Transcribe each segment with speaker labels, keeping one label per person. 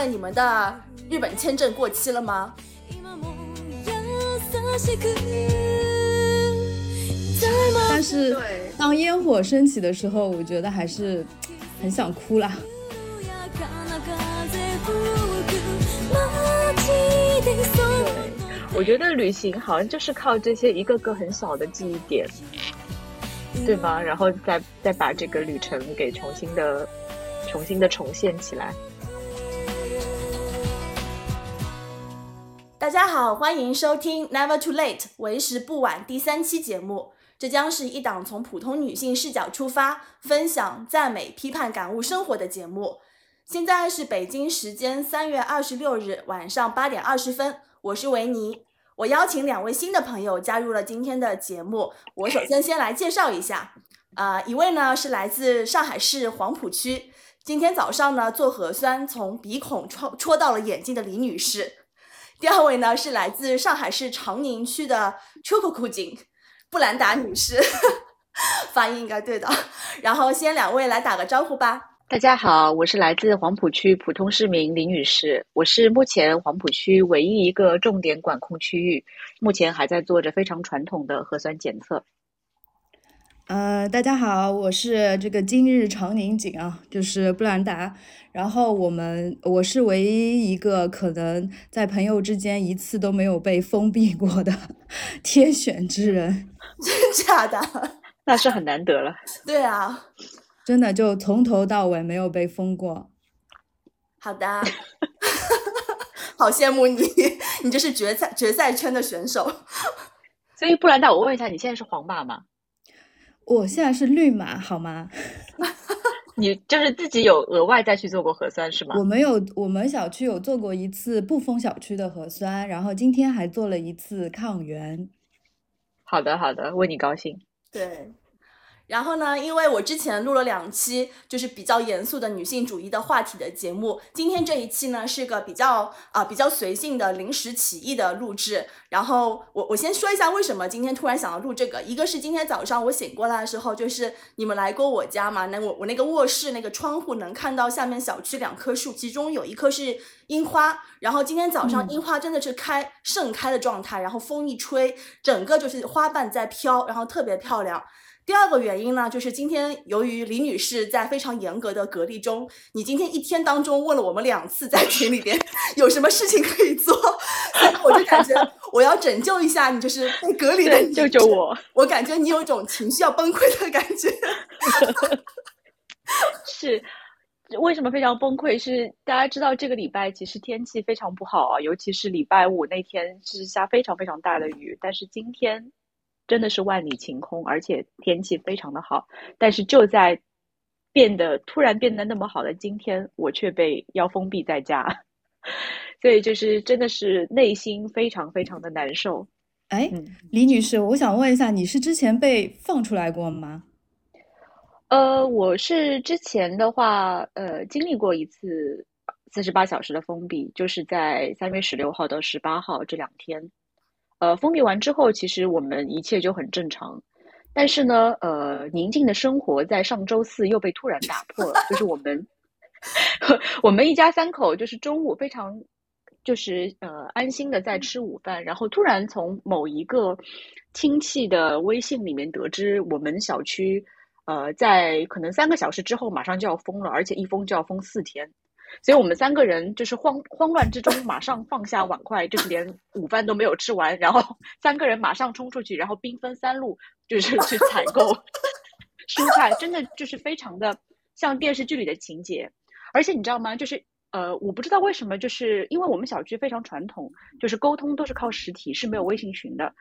Speaker 1: 问你们的日本签证过期了吗？
Speaker 2: 但是当烟火升起的时候，我觉得还是 很想哭啦。
Speaker 3: 我觉得旅行好像就是靠这些一个个很小的记忆点，对吧？然后再再把这个旅程给重新的、重新的重现起来。
Speaker 1: 大家好，欢迎收听 Never Too Late，为时不晚第三期节目。这将是一档从普通女性视角出发，分享、赞美、批判、感悟生活的节目。现在是北京时间三月二十六日晚上八点二十分。我是维尼，我邀请两位新的朋友加入了今天的节目。我首先先来介绍一下，啊，一位呢是来自上海市黄浦区，今天早上呢做核酸从鼻孔戳戳到了眼睛的李女士。第二位呢是来自上海市长宁区的秋裤裤警布兰达女士，发音应该对的。然后先两位来打个招呼吧。
Speaker 3: 大家好，我是来自黄浦区普通市民林女士，我是目前黄浦区唯一一个重点管控区域，目前还在做着非常传统的核酸检测。
Speaker 2: 呃，大家好，我是这个今日长宁景啊，就是布兰达。然后我们我是唯一一个可能在朋友之间一次都没有被封闭过的 天选之人，
Speaker 1: 真假的？
Speaker 3: 那是很难得了。
Speaker 1: 对啊。
Speaker 2: 真的就从头到尾没有被封过。
Speaker 1: 好的，好羡慕你，你这是决赛决赛圈的选手。
Speaker 3: 所以布兰达，我问一下，你现在是皇马吗？
Speaker 2: 我现在是绿码，好吗？
Speaker 3: 你就是自己有额外再去做过核酸是吗？
Speaker 2: 我们有，我们小区有做过一次不封小区的核酸，然后今天还做了一次抗原。
Speaker 3: 好的，好的，为你高兴。
Speaker 1: 对。然后呢，因为我之前录了两期就是比较严肃的女性主义的话题的节目，今天这一期呢是个比较啊比较随性的临时起意的录制。然后我我先说一下为什么今天突然想要录这个，一个是今天早上我醒过来的时候，就是你们来过我家嘛，那我我那个卧室那个窗户能看到下面小区两棵树，其中有一棵是樱花，然后今天早上樱花真的是开盛开的状态，然后风一吹，整个就是花瓣在飘，然后特别漂亮。第二个原因呢，就是今天由于李女士在非常严格的隔离中，你今天一天当中问了我们两次，在群里边有什么事情可以做，我就感觉我要拯救一下你，就是被隔离的你
Speaker 3: 救救我。
Speaker 1: 我感觉你有一种情绪要崩溃的感觉。
Speaker 3: 是，为什么非常崩溃？是大家知道这个礼拜其实天气非常不好啊，尤其是礼拜五那天是下非常非常大的雨，但是今天。真的是万里晴空，而且天气非常的好。但是就在变得突然变得那么好的今天，我却被要封闭在家，所以就是真的是内心非常非常的难受。
Speaker 2: 哎，李女士，我想问一下，你是之前被放出来过吗？
Speaker 3: 呃，我是之前的话，呃，经历过一次四十八小时的封闭，就是在三月十六号到十八号这两天。呃，封闭完之后，其实我们一切就很正常，但是呢，呃，宁静的生活在上周四又被突然打破了。就是我们，我们一家三口就是中午非常，就是呃安心的在吃午饭，然后突然从某一个亲戚的微信里面得知，我们小区呃在可能三个小时之后马上就要封了，而且一封就要封四天。所以我们三个人就是慌慌乱之中，马上放下碗筷，就是连午饭都没有吃完，然后 三个人马上冲出去，然后兵分三路，就是去采购 蔬菜，真的就是非常的像电视剧里的情节。而且你知道吗？就是呃，我不知道为什么，就是因为我们小区非常传统，就是沟通都是靠实体，是没有微信群的。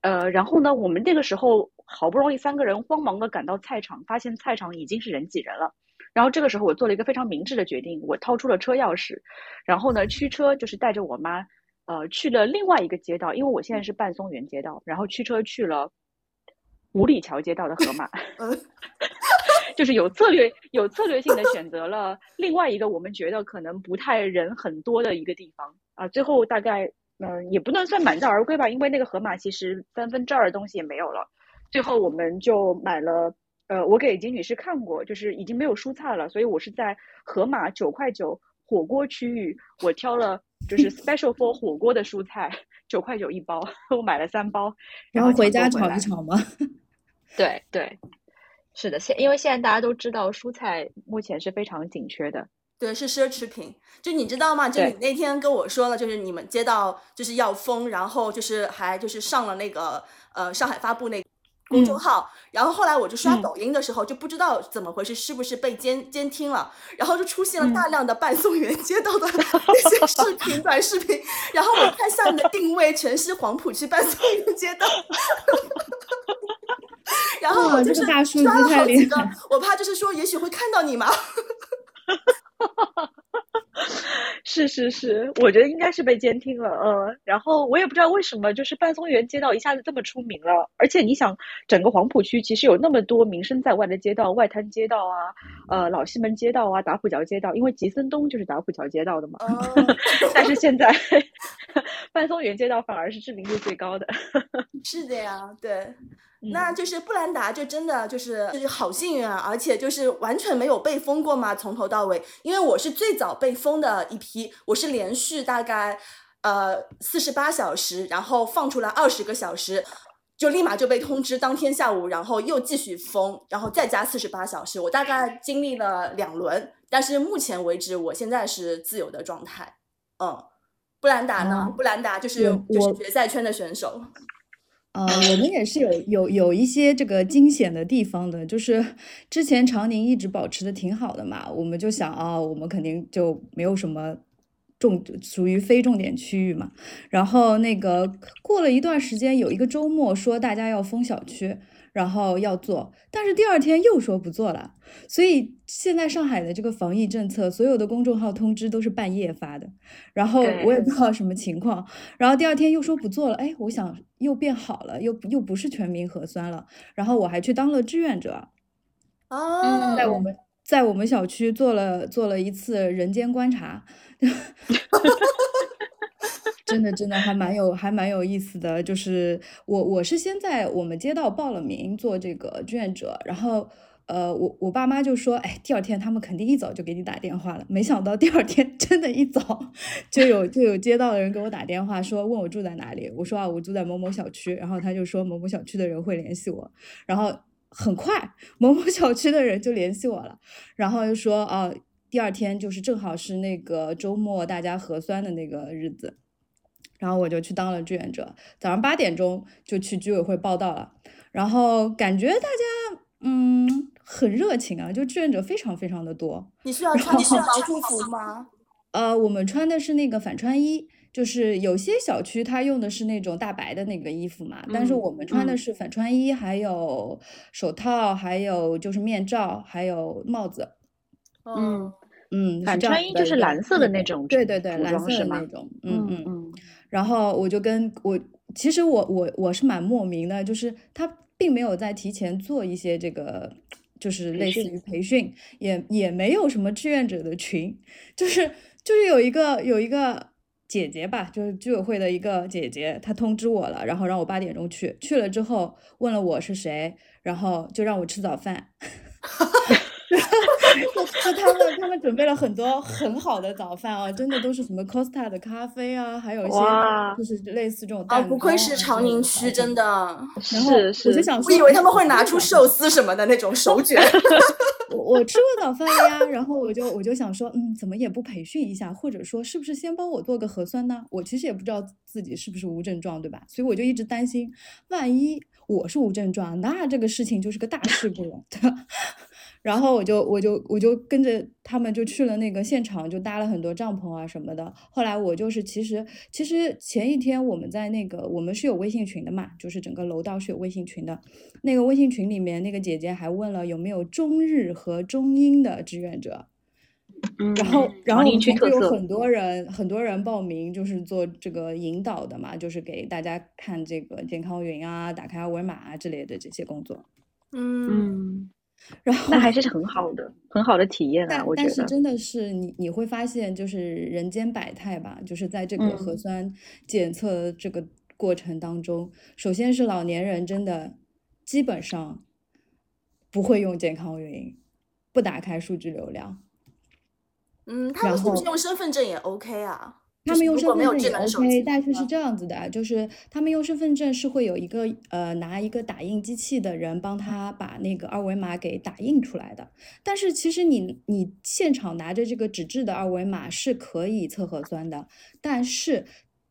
Speaker 3: 呃，然后呢，我们那个时候好不容易三个人慌忙的赶到菜场，发现菜场已经是人挤人了。然后这个时候，我做了一个非常明智的决定，我掏出了车钥匙，然后呢，驱车就是带着我妈，呃，去了另外一个街道，因为我现在是半松园街道，然后驱车去了五里桥街道的河马，就是有策略、有策略性的选择了另外一个我们觉得可能不太人很多的一个地方啊。最后大概嗯，也不能算满载而归吧，因为那个河马其实三分之二的东西也没有了。最后我们就买了。呃，我给金女士看过，就是已经没有蔬菜了，所以我是在盒马九块九火锅区域，我挑了就是 special for 火锅的蔬菜，九块九一包，我买了三包，
Speaker 2: 然
Speaker 3: 后
Speaker 2: 回家炒一炒吗？
Speaker 3: 对对，是的，现因为现在大家都知道蔬菜目前是非常紧缺的。
Speaker 1: 对，是奢侈品。就你知道吗？就你那天跟我说了，就是你们接到就是要封，然后就是还就是上了那个呃上海发布那个公众
Speaker 3: 嗯
Speaker 1: 号，然后后来我就刷
Speaker 3: 嗯
Speaker 1: 抖音的时候就不知道怎么回事，是不是被监监听了，然后就出现了
Speaker 3: 嗯
Speaker 1: 大量的伴送员街道的那些视频短视频，然后我看下面的定位全是黄浦区伴送员街道。然后我就是刷了好几个我怕就是说，也许会看到你嘛。
Speaker 3: 是是是，我觉得应该是被监听了，嗯，然后我也不知道为什么，就是半松园街道一下子这么出名了，而且你想，整个黄浦区其实有那么多名声在外的街道，外滩街道啊，呃，老西门街道啊，打浦桥街道，因为吉森东就是打浦桥街道的嘛，
Speaker 1: 哦，
Speaker 3: 但是现在半松园街道反而是知名度最高的，
Speaker 1: 是的呀，对。
Speaker 3: 嗯
Speaker 1: 那就是布兰达，就真的就是就是好幸运啊，而且就是完全没有被封过嘛，从头到尾。因为我是最早被封的一批，我是连续大概呃四十八小时，然后放出来二十个小时，就立马就被通知，当天下午，然后又继续封，然后再加四十八小时，我大概经历了两轮，但是目前为止，我现在是自由的状态。嗯，布兰达呢？
Speaker 2: 哦
Speaker 1: 布兰达就是就是决赛圈的选手。
Speaker 2: 呃，我们也是有有有一些这个惊险的地方的，就是之前长宁一直保持的挺好的嘛，我们就想啊、我们肯定就没有什么重属于非重点区域嘛。然后那个过了一段时间，有一个周末说大家要封小区，然后要做，但是第二天又说不做了。所以现在上海的这个防疫政策，所有的公众号通知都是半夜发的，然后我也不知道什么情况。然后第二天又说不做了，哎，我想又变好了，又又不是全民核酸了。然后我还去当了志愿者，
Speaker 1: 哦，
Speaker 2: 在我们在我们小区做了做了一次人间观察，真的真的还蛮有还蛮有意思的。就是我我是先在我们街道报了名做这个志愿者，然后。呃，我我爸妈就说，哎，第二天他们肯定一早就给你打电话了。没想到第二天真的一早就有就有街道的人给我打电话说，问我住在哪里。我说啊，我住在某某小区。然后他就说某某小区的人会联系我。然后很快某某小区的人就联系我了，然后就说啊，第二天就是正好是那个周末大家核酸的那个日子。然后我就去当了志愿者，早上八点钟就去居委会报到了，然后感觉大家嗯很热情啊，就志愿者非常非常的多。
Speaker 1: 你是要穿是防护服吗？
Speaker 2: 呃，我们穿的是那个反穿衣，就是有些小区它用的是那种大白的那个衣服嘛，但是
Speaker 3: 嗯
Speaker 2: 我们穿的
Speaker 3: 嗯
Speaker 2: 是反穿衣，还有手套，还有就是面罩，还有帽子。
Speaker 3: 嗯，
Speaker 2: 嗯，
Speaker 3: 反穿衣就是蓝色的那种
Speaker 2: 对对对，蓝色的那种，嗯嗯。
Speaker 3: 嗯
Speaker 2: 然后我就跟我，其实我我我是蛮莫名的，就是他并没有在提前做一些这个，就是类似于培训，也也没有什么志愿者的群，就是就是有一个有一个姐姐吧，就是居委会的一个姐姐，她通知我了，然后让我八点钟去，去了之后问了我是谁，然后就让我吃早饭。就他们他们准备了很多很好的早饭啊，真的都是什么 Costa 的咖啡啊，还有一些
Speaker 3: 哇
Speaker 2: 就是类似这种
Speaker 1: 哦，
Speaker 2: 蛋
Speaker 1: 不愧是
Speaker 2: 糕啊
Speaker 1: 长宁区，真
Speaker 2: 的。
Speaker 1: 的，
Speaker 2: 然后
Speaker 3: 是是，
Speaker 2: 我就想说，
Speaker 1: 我以为他们会
Speaker 2: 哎
Speaker 1: 拿出寿司什么的那种手卷。
Speaker 2: 我我吃过早饭了呀，然后我就我就想说，嗯，怎么也不培训一下，或者说是不是先帮我做个核酸呢？我其实也不知道自己是不是无症状，对吧？所以我就一直担心，万一我是无症状，那这个事情就是个大事故了，对吧？然后我就我就我就跟着他们就去了那个现场，就搭了很多帐篷啊什么的。后来我就是其实其实前一天我们在那个我们是有微信群的嘛，就是整个楼道是有微信群的。那个微信群里面那个姐姐还问了有没有中日和中英的志愿者，
Speaker 3: 嗯，
Speaker 2: 然后然后我们就有很多人很多人报名，就是做这个引导的嘛，就是给大家看这个健康云啊、打开二维码啊之类的这些工作。
Speaker 1: 嗯，
Speaker 3: 嗯，
Speaker 2: 然后
Speaker 3: 那还是很好的，很好的体验啊，
Speaker 2: 但
Speaker 3: 我觉得，
Speaker 2: 但是真的是你你会发现，就是人间百态吧，就是在这个核
Speaker 3: 嗯
Speaker 2: 酸检测这个过程当中，首先是老年人真的基本上不会用健康云，不打开数据流量。
Speaker 1: 嗯，他们是不是用身份证也 OK 啊？
Speaker 2: 他们用身份证也 OK，但是是这样子的，就是他们用身份证是会有一个呃拿一个打印机器的人帮他把那个二维码给打印出来的。但是其实你你现场拿着这个纸质的二维码是可以测核酸的，但是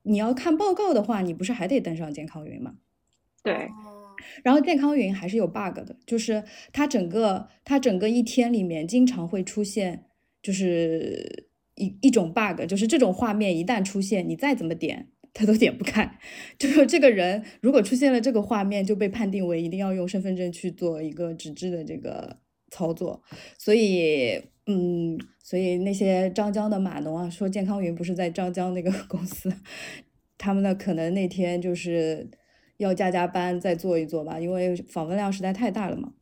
Speaker 2: 你要看报告的话，你不是还得登上健康云吗？
Speaker 3: 对。
Speaker 2: 然后健康云还是有 bug 的，就是它整个它整个一天里面经常会出现，就是。一一种 bug 就是这种画面一旦出现，你再怎么点它都点不开。就是这个人如果出现了这个画面，就被判定为一定要用身份证去做一个纸质的这个操作。所以，嗯，所以那些张江的码农啊，说健康云不是在张江那个 公司，他们呢可能那天就是要加加班再做一做吧，因为访问量实在太大了嘛。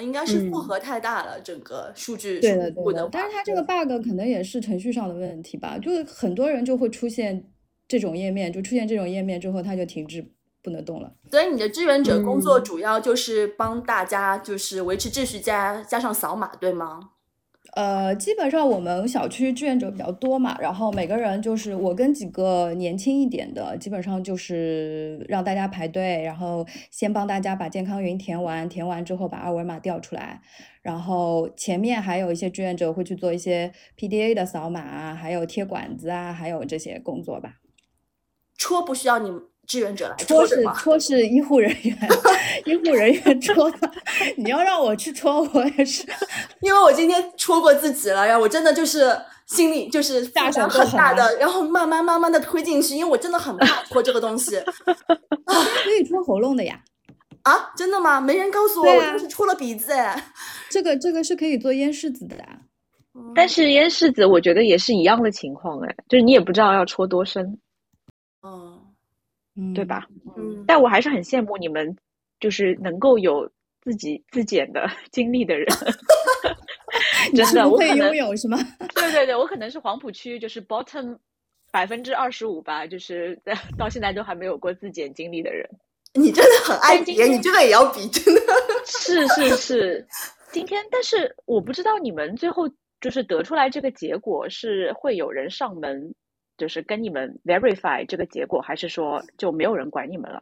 Speaker 1: 应该是负荷太大了，整个数据
Speaker 2: 对的对
Speaker 1: 的。
Speaker 2: 但是它这个 bug 可能也是程序上的问题吧，就是很多人就会出现这种页面，就出现这种页面之后，它就停滞不能动了。
Speaker 1: 所以你的志愿者工作主要就是帮大家就是维持秩序加加上扫码，对吗？
Speaker 2: 呃，基本上我们小区志愿者比较多嘛，然后每个人就是我跟几个年轻一点的，基本上就是让大家排队，然后先帮大家把健康云填完，填完之后把二维码调出来，然后前面还有一些志愿者会去做一些 PDA 的扫码啊，还有贴管子啊，还有这些工作吧。
Speaker 1: 戳不需要你。志愿者来
Speaker 2: 戳是 戳是医护人员，医护人员戳的。你要让我去戳，我也是，
Speaker 1: 因为我今天戳过自己了，然后我真的就是心里就是
Speaker 2: 大
Speaker 1: 小很大的，然后慢慢慢慢的推进去，因为我真的很怕戳这个东西。
Speaker 2: 可以戳喉咙的呀？
Speaker 1: 啊，真的吗？没人告诉我，我就是戳了鼻子哎。
Speaker 2: 这个这个是可以做咽拭子的，
Speaker 3: 但是咽拭子我觉得也是一样的情况哎，就是你也不知道要戳多深。
Speaker 1: 嗯。
Speaker 3: 对吧？
Speaker 1: 嗯，
Speaker 3: 但我还是很羡慕你们，就是能够有自己自检的 经历的人。真的，我可
Speaker 2: 能拥有是吗？
Speaker 3: 对对对，我可能是黄浦区，就是 bottom 百分之二十五吧，就是到现在都还没有过自检经历的人。
Speaker 1: 你真的很爱比，你这个也要比，真的
Speaker 3: 是是是。今天，但是我不知道你们最后就是得出来这个结果是会有人上门。就是跟你们 verify 这个结果，还是说就没有人管你们了？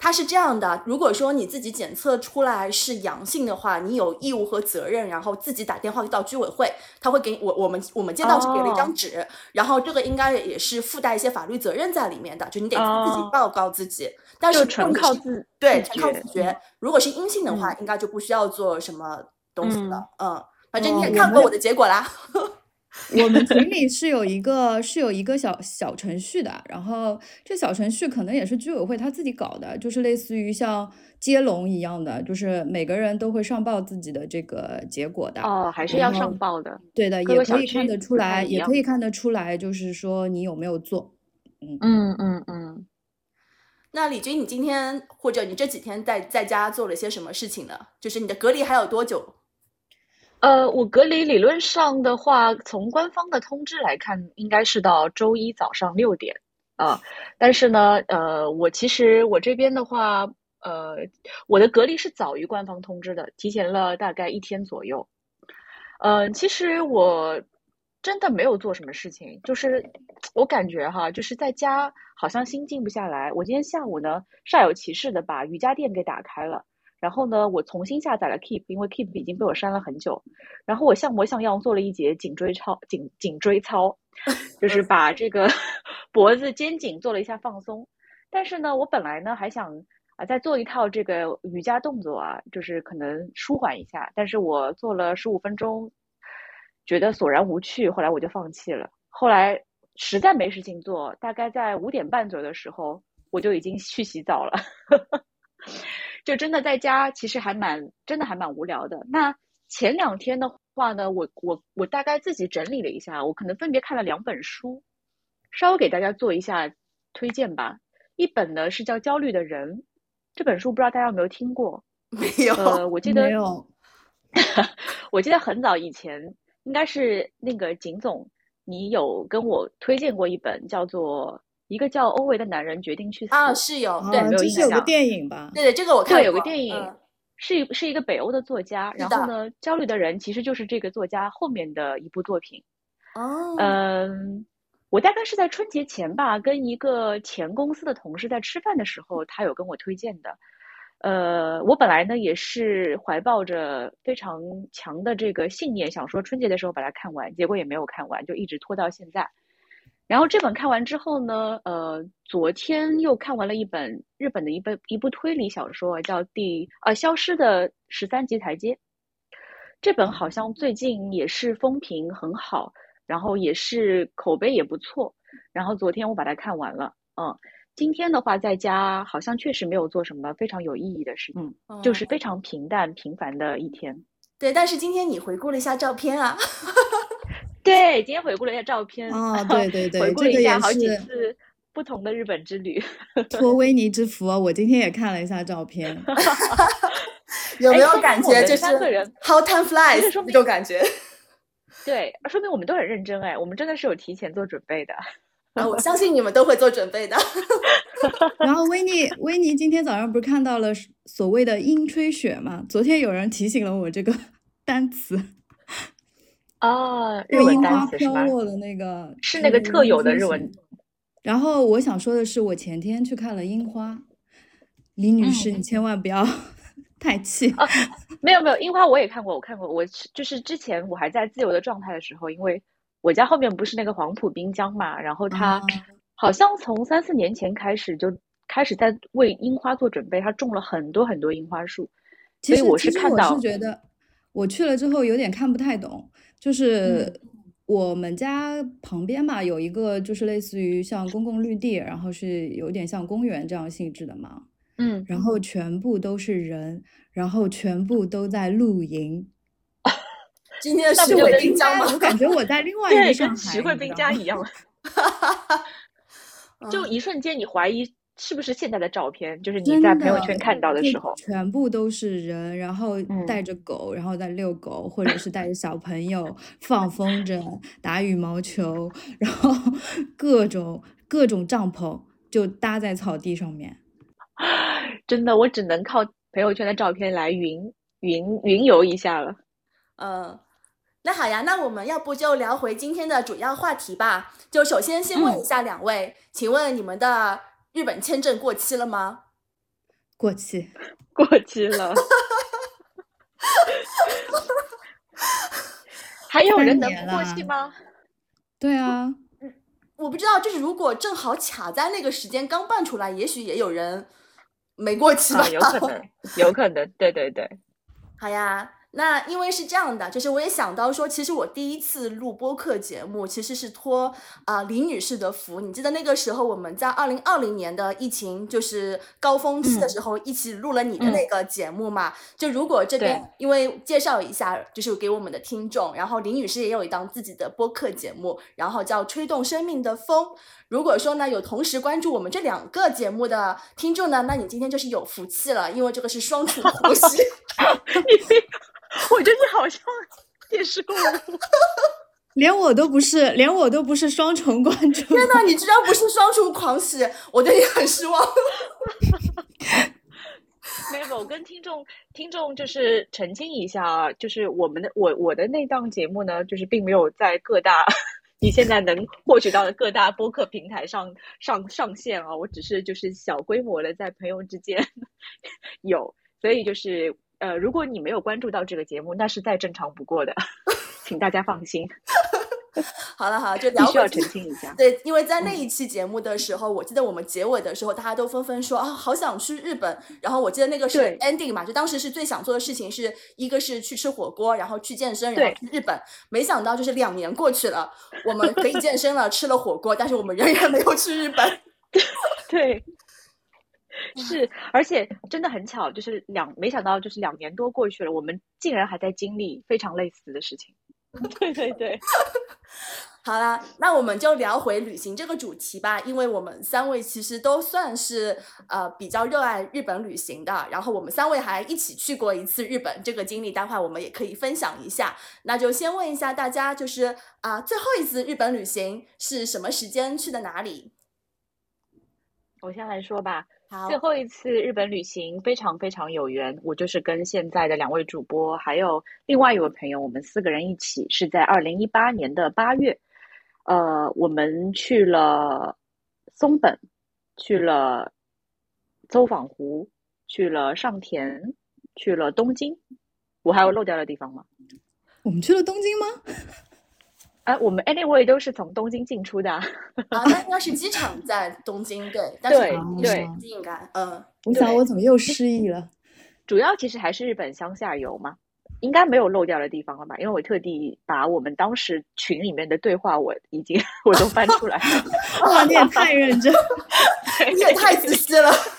Speaker 1: 他是这样的，如果说你自己检测出来是阳性的话，你有义务和责任，然后自己打电话到居委会，他会给我我们我们街道是给了一张纸，然后这个应该也是附带一些法律责任在里面的，就你得自己报告自己。但是
Speaker 3: 纯靠自
Speaker 1: 对纯靠自觉。如果是阴性的话，应该就不需要做什么东西了。嗯，反正你也看过我的结果啦。
Speaker 2: 我们 群里是有一个是有一个小小程序的，然后这小程序可能也是居委会他自己搞的，就是类似于像接龙一样的，就是每个人都会上报自己的这个结果的。
Speaker 3: 哦，还是要上报的。
Speaker 2: 对的，也可以看得出来，也可以看得出来，就是说你有没有做。
Speaker 3: 嗯嗯嗯嗯。
Speaker 1: 那李军，你今天或者你这几天在在家做了些什么事情呢？就是你的隔离还有多久？
Speaker 3: 呃，我隔离理论上的话，从官方的通知来看，应该是到周一早上六点啊。但是呢，呃，我其实我这边的话，呃，我的隔离是早于官方通知的，提前了大概一天左右。嗯，其实我真的没有做什么事情，就是我感觉哈，就是在家好像心静不下来。我今天下午呢，煞有其事的把瑜伽垫给打开了。然后呢，我重新下载了 Keep，因为 Keep 已经被我删了很久。然后我像模像样做了一节颈椎操，颈颈椎操，就 是把这个 脖子、肩颈做了一下放松。但是呢，我本来呢还想啊再做一套这个瑜伽动作啊，就是可能舒缓一下。但是我做了十五分钟，觉得索然无趣，后来我就放弃了。后来实在没事情做，大概在五点半左右的时候，我就已经去洗澡了。就真的在家，其实还蛮真的还蛮无聊的。那前两天的话呢，我我我大概自己整理了一下，我可能分别看了两本书，稍微给大家做一下推荐吧。一本呢是叫《焦虑的人》，这本书不知道大家有没有听过？
Speaker 1: 没有。
Speaker 3: 呃，我记得
Speaker 2: 没有。
Speaker 3: 我记得很早以前，应该是那个景总，你有跟我推荐过一本叫做。一个叫欧维的男人决定去死
Speaker 1: 啊，是有对，
Speaker 3: 没有印象。
Speaker 2: 有个电影吧？
Speaker 1: 对对，这个我看过。
Speaker 3: 有个电影，是一是一个北欧的作家。然后呢，焦虑的人其实就是这个作家后面的一部作品。
Speaker 1: 哦，
Speaker 3: 嗯，我大概是在春节前吧，跟一个前公司的同事在吃饭的时候，他有跟我推荐的。呃，我本来呢也是怀抱着非常强的这个信念，想说春节的时候把它看完，结果也没有看完，就一直拖到现在。然后这本看完之后呢，呃，昨天又看完了一本日本的一本一部推理小说，叫《第呃消失的十三级台阶》。这本好像最近也是风评很好，然后也是口碑也不错。然后昨天我把它看完了，嗯。今天的话，在家好像确实没有做什么非常有意义的事情，就是非常平淡平凡的一天。
Speaker 1: 对，但是今天你回顾了一下照片啊。
Speaker 3: 对，今天回顾了一下照片。
Speaker 2: 哦，对对 对，
Speaker 3: 回顾了一下好几次不同的日本之旅。
Speaker 2: 托维尼之福，我今天也看了一下照片。
Speaker 1: 有没有感觉就是 How time flies 那种感觉？
Speaker 3: 对，说明我们都很认真哎，我们真的是有提前做准备的。
Speaker 1: 啊我相信你们都会做准备的。
Speaker 2: 然后维尼，维尼今天早上不是看到了所谓的阴吹雪吗？昨天有人提醒了我这个单词。
Speaker 3: 啊，日文单词
Speaker 2: 飘落的那个
Speaker 3: 是那个特有的日文。
Speaker 2: 然后我想说的是，我前天去看了樱花。李女士，你千万不要 太气
Speaker 3: 啊！没有没有，樱花我也看过，我看过。我就是之前我还在自由的状态的时候，因为。我家后面不是那个黄浦滨江嘛，然后他好像从三四年前开始就开始在为樱花做准备，他种了很多很多樱花树。
Speaker 2: 其实
Speaker 3: 我是看到，
Speaker 2: 我是觉得我去了之后有点看不太懂，就是我们家旁边嘛有一个就是类似于像公共绿地，然后是有点像公园这样性质的嘛，
Speaker 3: 嗯，
Speaker 2: 然后全部都是人，然后全部都在露营。
Speaker 1: 今天是石汇滨江吗？
Speaker 2: 我感觉我在另外一个上海，
Speaker 3: 石汇滨江一样。就一瞬间，你怀疑是不是现在的照片，就是你在朋友圈看到的时候，
Speaker 2: 全部都是人，然后带着狗，然后在遛狗，或者是带着小朋友放风筝、打羽毛球，然后 各种各种帐篷就搭在草地上面。
Speaker 3: 真的，我只能靠朋友圈的照片来云云云游一下了。
Speaker 1: 嗯。那好呀，那我们要不就聊回今天的主要话题吧。就首先先问一下两位，请问你们的日本签证过期了吗？
Speaker 2: 过期，
Speaker 3: 过期了。还有人能不过期吗？
Speaker 2: 对啊，
Speaker 1: 我不知道，就是如果正好卡在那个时间刚办出来，也许也有人没过期吧？
Speaker 3: 有可能，有可能，对对对。
Speaker 1: 好呀。那因为是这样的，就是我也想到说，其实我第一次录播客节目，其实是托啊李女士的福。你记得那个时候我们在二零二零年的疫情就是高峰期的时候，一起录了你的那个节目嘛？就如果这边因为介绍一下，就是给我们的听众，然后李女士也有一档自己的播客节目，然后叫《吹动生命的风》。如果说呢有同时关注我们这两个节目的听众呢，那你今天就是有福气了，因为这个是双重呼吸。
Speaker 3: 我觉得你好像电视购物，
Speaker 2: 连我都不是，连我都不是双重关注。
Speaker 1: 天呐，你居然不是双重狂喜，我对你很失望。
Speaker 3: 没有，我跟听众听众就是澄清一下啊，就是我们的我我的那档节目呢，就是并没有在各大你现在能获取到的各大播客平台上上上线啊，我只是就是小规模的在朋友之间 有，所以就是。呃，如果你没有关注到这个节目，那是再正常不过的，请大家放心。
Speaker 1: 好了好了，就聊。
Speaker 3: 需要澄清一下。
Speaker 1: 对，因为在那一期节目的时候，我记得我们结尾的时候，大家都纷纷说啊，好想去日本。然后我记得那个是 ending 嘛，就当时是最想做的事情是一个是去吃火锅，然后去健身，然后去日本。没想到就是两年过去了，我们可以健身了，吃了火锅，但是我们仍然没有去日本。
Speaker 3: 对。是，而且真的很巧，就是两没想到，就是两年多过去了，我们竟然还在经历非常类似的事情。对 对对，
Speaker 1: 好啦，那我们就聊回旅行这个主题吧，因为我们三位其实都算是呃比较热爱日本旅行的，然后我们三位还一起去过一次日本，这个经历待会我们也可以分享一下。那就先问一下大家，就是啊最后一次日本旅行是什么时间去的哪里？
Speaker 3: 我先来说吧。最后一次日本旅行非常非常有缘，我就是跟现在的两位主播，还有另外一位朋友，我们四个人一起是在二零一八年的八月，呃，我们去了松本，去了周访湖，去了上田，去了东京。我还有漏掉的地方吗？
Speaker 2: 我们去了东京吗？
Speaker 3: 哎，我们 anyway 都是从东京进出的。啊，
Speaker 1: 那应该是机场在东京，对，但是
Speaker 3: 对对
Speaker 1: 应该，嗯，
Speaker 2: 我想我怎么又失忆了？
Speaker 3: 主要其实还是日本乡下游嘛。应该没有漏掉的地方了吧？因为我特地把我们当时群里面的对话，我已经 我都翻出来了。
Speaker 2: 哇，你也太认真，
Speaker 1: 你也太仔细了。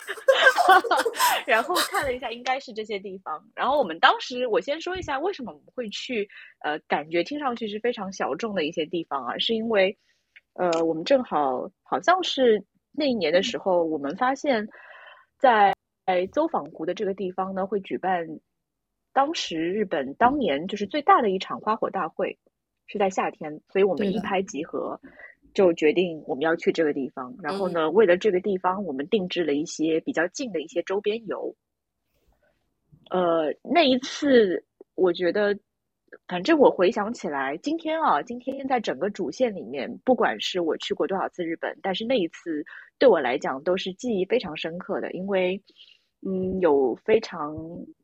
Speaker 3: 然后看了一下，应该是这些地方。然后我们当时，我先说一下为什么我们会去，呃，感觉听上去是非常小众的一些地方啊，是因为，呃，我们正好好像是那一年的时候，我们发现，在走访湖的这个地方呢，会举办。当时日本当年就是最大的一场花火大会，是在夏天，所以我们一拍即合，就决定我们要去这个地方。然后呢，为了这个地方，我们定制了一些比较近的一些周边游。呃，那一次我觉得，反正我回想起来，今天啊，今天在整个主线里面，不管是我去过多少次日本，但是那一次对我来讲都是记忆非常深刻的，因为嗯，有非常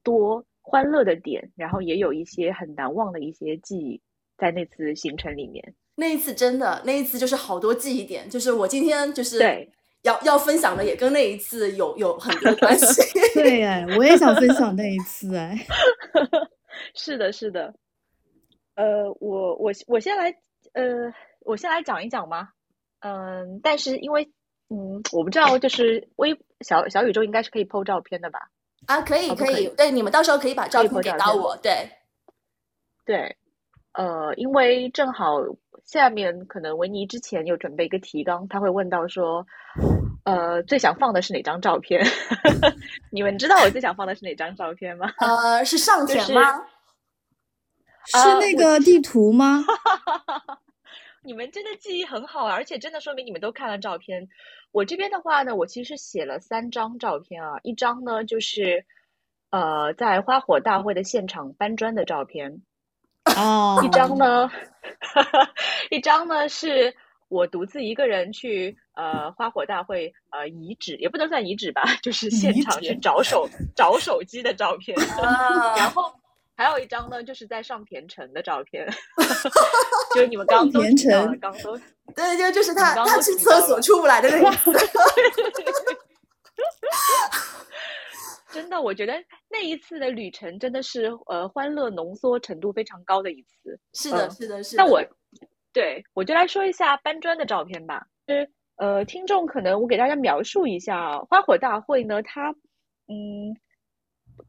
Speaker 3: 多。欢乐的点，然后也有一些很难忘的一些记忆在那次行程里面。
Speaker 1: 那一次真的，那一次就是好多记忆点，就是我今天就是
Speaker 3: 对
Speaker 1: 要要分享的，也跟那一次有有很多关系。
Speaker 2: 对哎，我也想分享那一次哎。
Speaker 3: 是的，是的。呃，我我我先来呃，我先来讲一讲吗？嗯，但是因为嗯，我不知道，就是微小小宇宙应该是可以 PO 照片的吧？
Speaker 1: 啊，可以可以，对，你们到时候可以把照片给到我，对，
Speaker 3: 对，呃，因为正好下面可能维尼之前有准备一个提纲，他会问到说，呃，最想放的是哪张照片？你们知道我最想放的是哪张照片吗？
Speaker 1: 呃，是上田吗？
Speaker 2: 是那个地图吗？
Speaker 3: 你们真的记忆很好，啊而且真的说明你们都看了照片。我这边的话呢，我其实写了三张照片啊，一张呢就是，呃，在花火大会的现场搬砖的照片，
Speaker 2: 哦，
Speaker 3: 一张呢，一张呢是我独自一个人去呃花火大会呃遗址，也不能算遗址吧，就是现场去找手 找手机的照片，啊然后。还有一张呢，就是在上田城的照片，就是你们刚刚都提到了，刚都
Speaker 1: 对，就就是他他去厕所出不来的那次。
Speaker 3: 真的，我觉得那一次的旅程真的是呃欢乐浓缩程度非常高的一次。
Speaker 1: 是的，是的，是的。
Speaker 3: 那我对我就来说一下搬砖的照片吧。就是呃，听众可能我给大家描述一下花火大会呢，它嗯。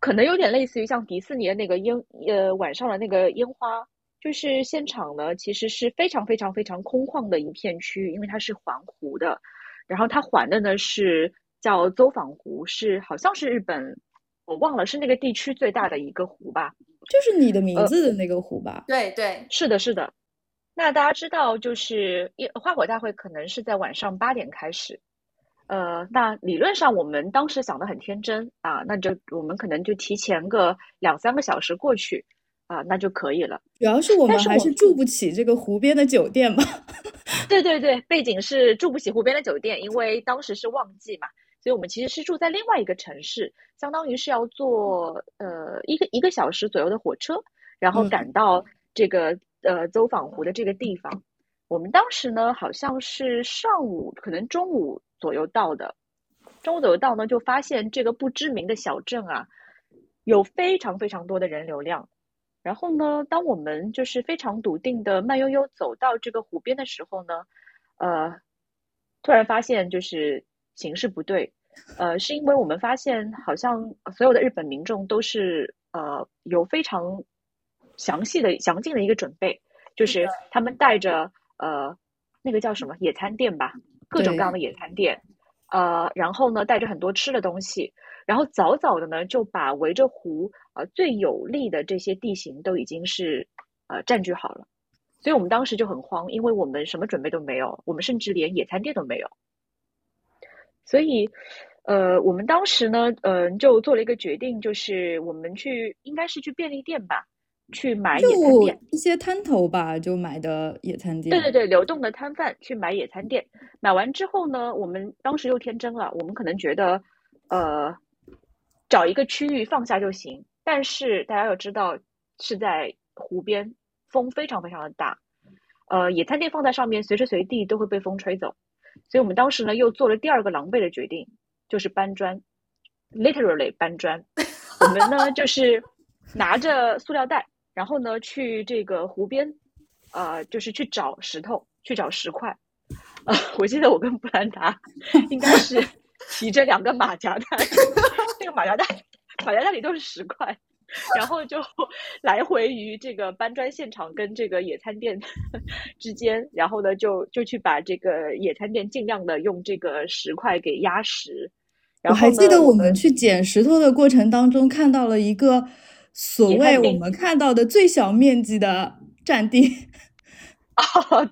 Speaker 3: 可能有点类似于像迪士尼的那个烟，呃，晚上的那个烟花，就是现场呢，其实是非常非常非常空旷的一片区域，因为它是环湖的，然后它环的呢是叫走访湖，是好像是日本，我忘了是那个地区最大的一个湖吧，
Speaker 2: 就是你的名字的那个湖吧？
Speaker 1: 对对，
Speaker 3: 是的，是的。那大家知道，就是花火大会可能是在晚上八点开始。呃，那理论上我们当时想的很天真啊，那就我们可能就提前个两三个小时过去啊，那就可以了。
Speaker 2: 主要是我们还是住不起这个湖边的酒店嘛。
Speaker 3: 对对对，背景是住不起湖边的酒店，因为当时是旺季嘛，所以我们其实是住在另外一个城市，相当于是要坐呃一个一个小时左右的火车，然后赶到这个呃走访湖的这个地方。我们当时呢，好像是上午，可能中午。左右到的，中午左右到呢，就发现这个不知名的小镇啊，有非常非常多的人流量。然后呢，当我们就是非常笃定的慢悠悠走到这个湖边的时候呢，呃，突然发现就是形势不对，呃，是因为我们发现好像所有的日本民众都是呃有非常详细的详尽的一个准备，就是他们带着呃那个叫什么野餐垫吧。各种各样的野餐垫，呃，然后呢，带着很多吃的东西，然后早早的呢，就把围着湖呃最有利的这些地形都已经是呃占据好了，所以我们当时就很慌，因为我们什么准备都没有，我们甚至连野餐垫都没有，所以呃，我们当时呢，嗯，就做了一个决定，就是我们去应该是去便利店吧，去买野餐垫，
Speaker 2: 一些摊头吧，就买的野餐垫。
Speaker 3: 对对对，流动的摊贩去买野餐垫，买完之后呢，我们当时又天真了，我们可能觉得，呃，找一个区域放下就行。但是大家要知道，是在湖边，风非常非常的大，呃，野餐垫放在上面，随时随地都会被风吹走。所以我们当时呢，又做了第二个狼狈的决定，就是搬砖，literally 搬砖。我们呢，就是拿着塑料袋。然后呢，去这个湖边，呃，就是去找石头，去找石块。呃，我记得我跟布兰达 应该是提着两个马甲袋，那个马甲袋，马甲袋里都是石块，然后就 来回于这个搬砖现场跟这个野餐垫 之间，然后呢，就就去把这个野餐垫尽量的用这个石块给压实。我
Speaker 2: 还记得我们去捡石头的过程当中看到了一个。所谓我们看到的最小面积的占地，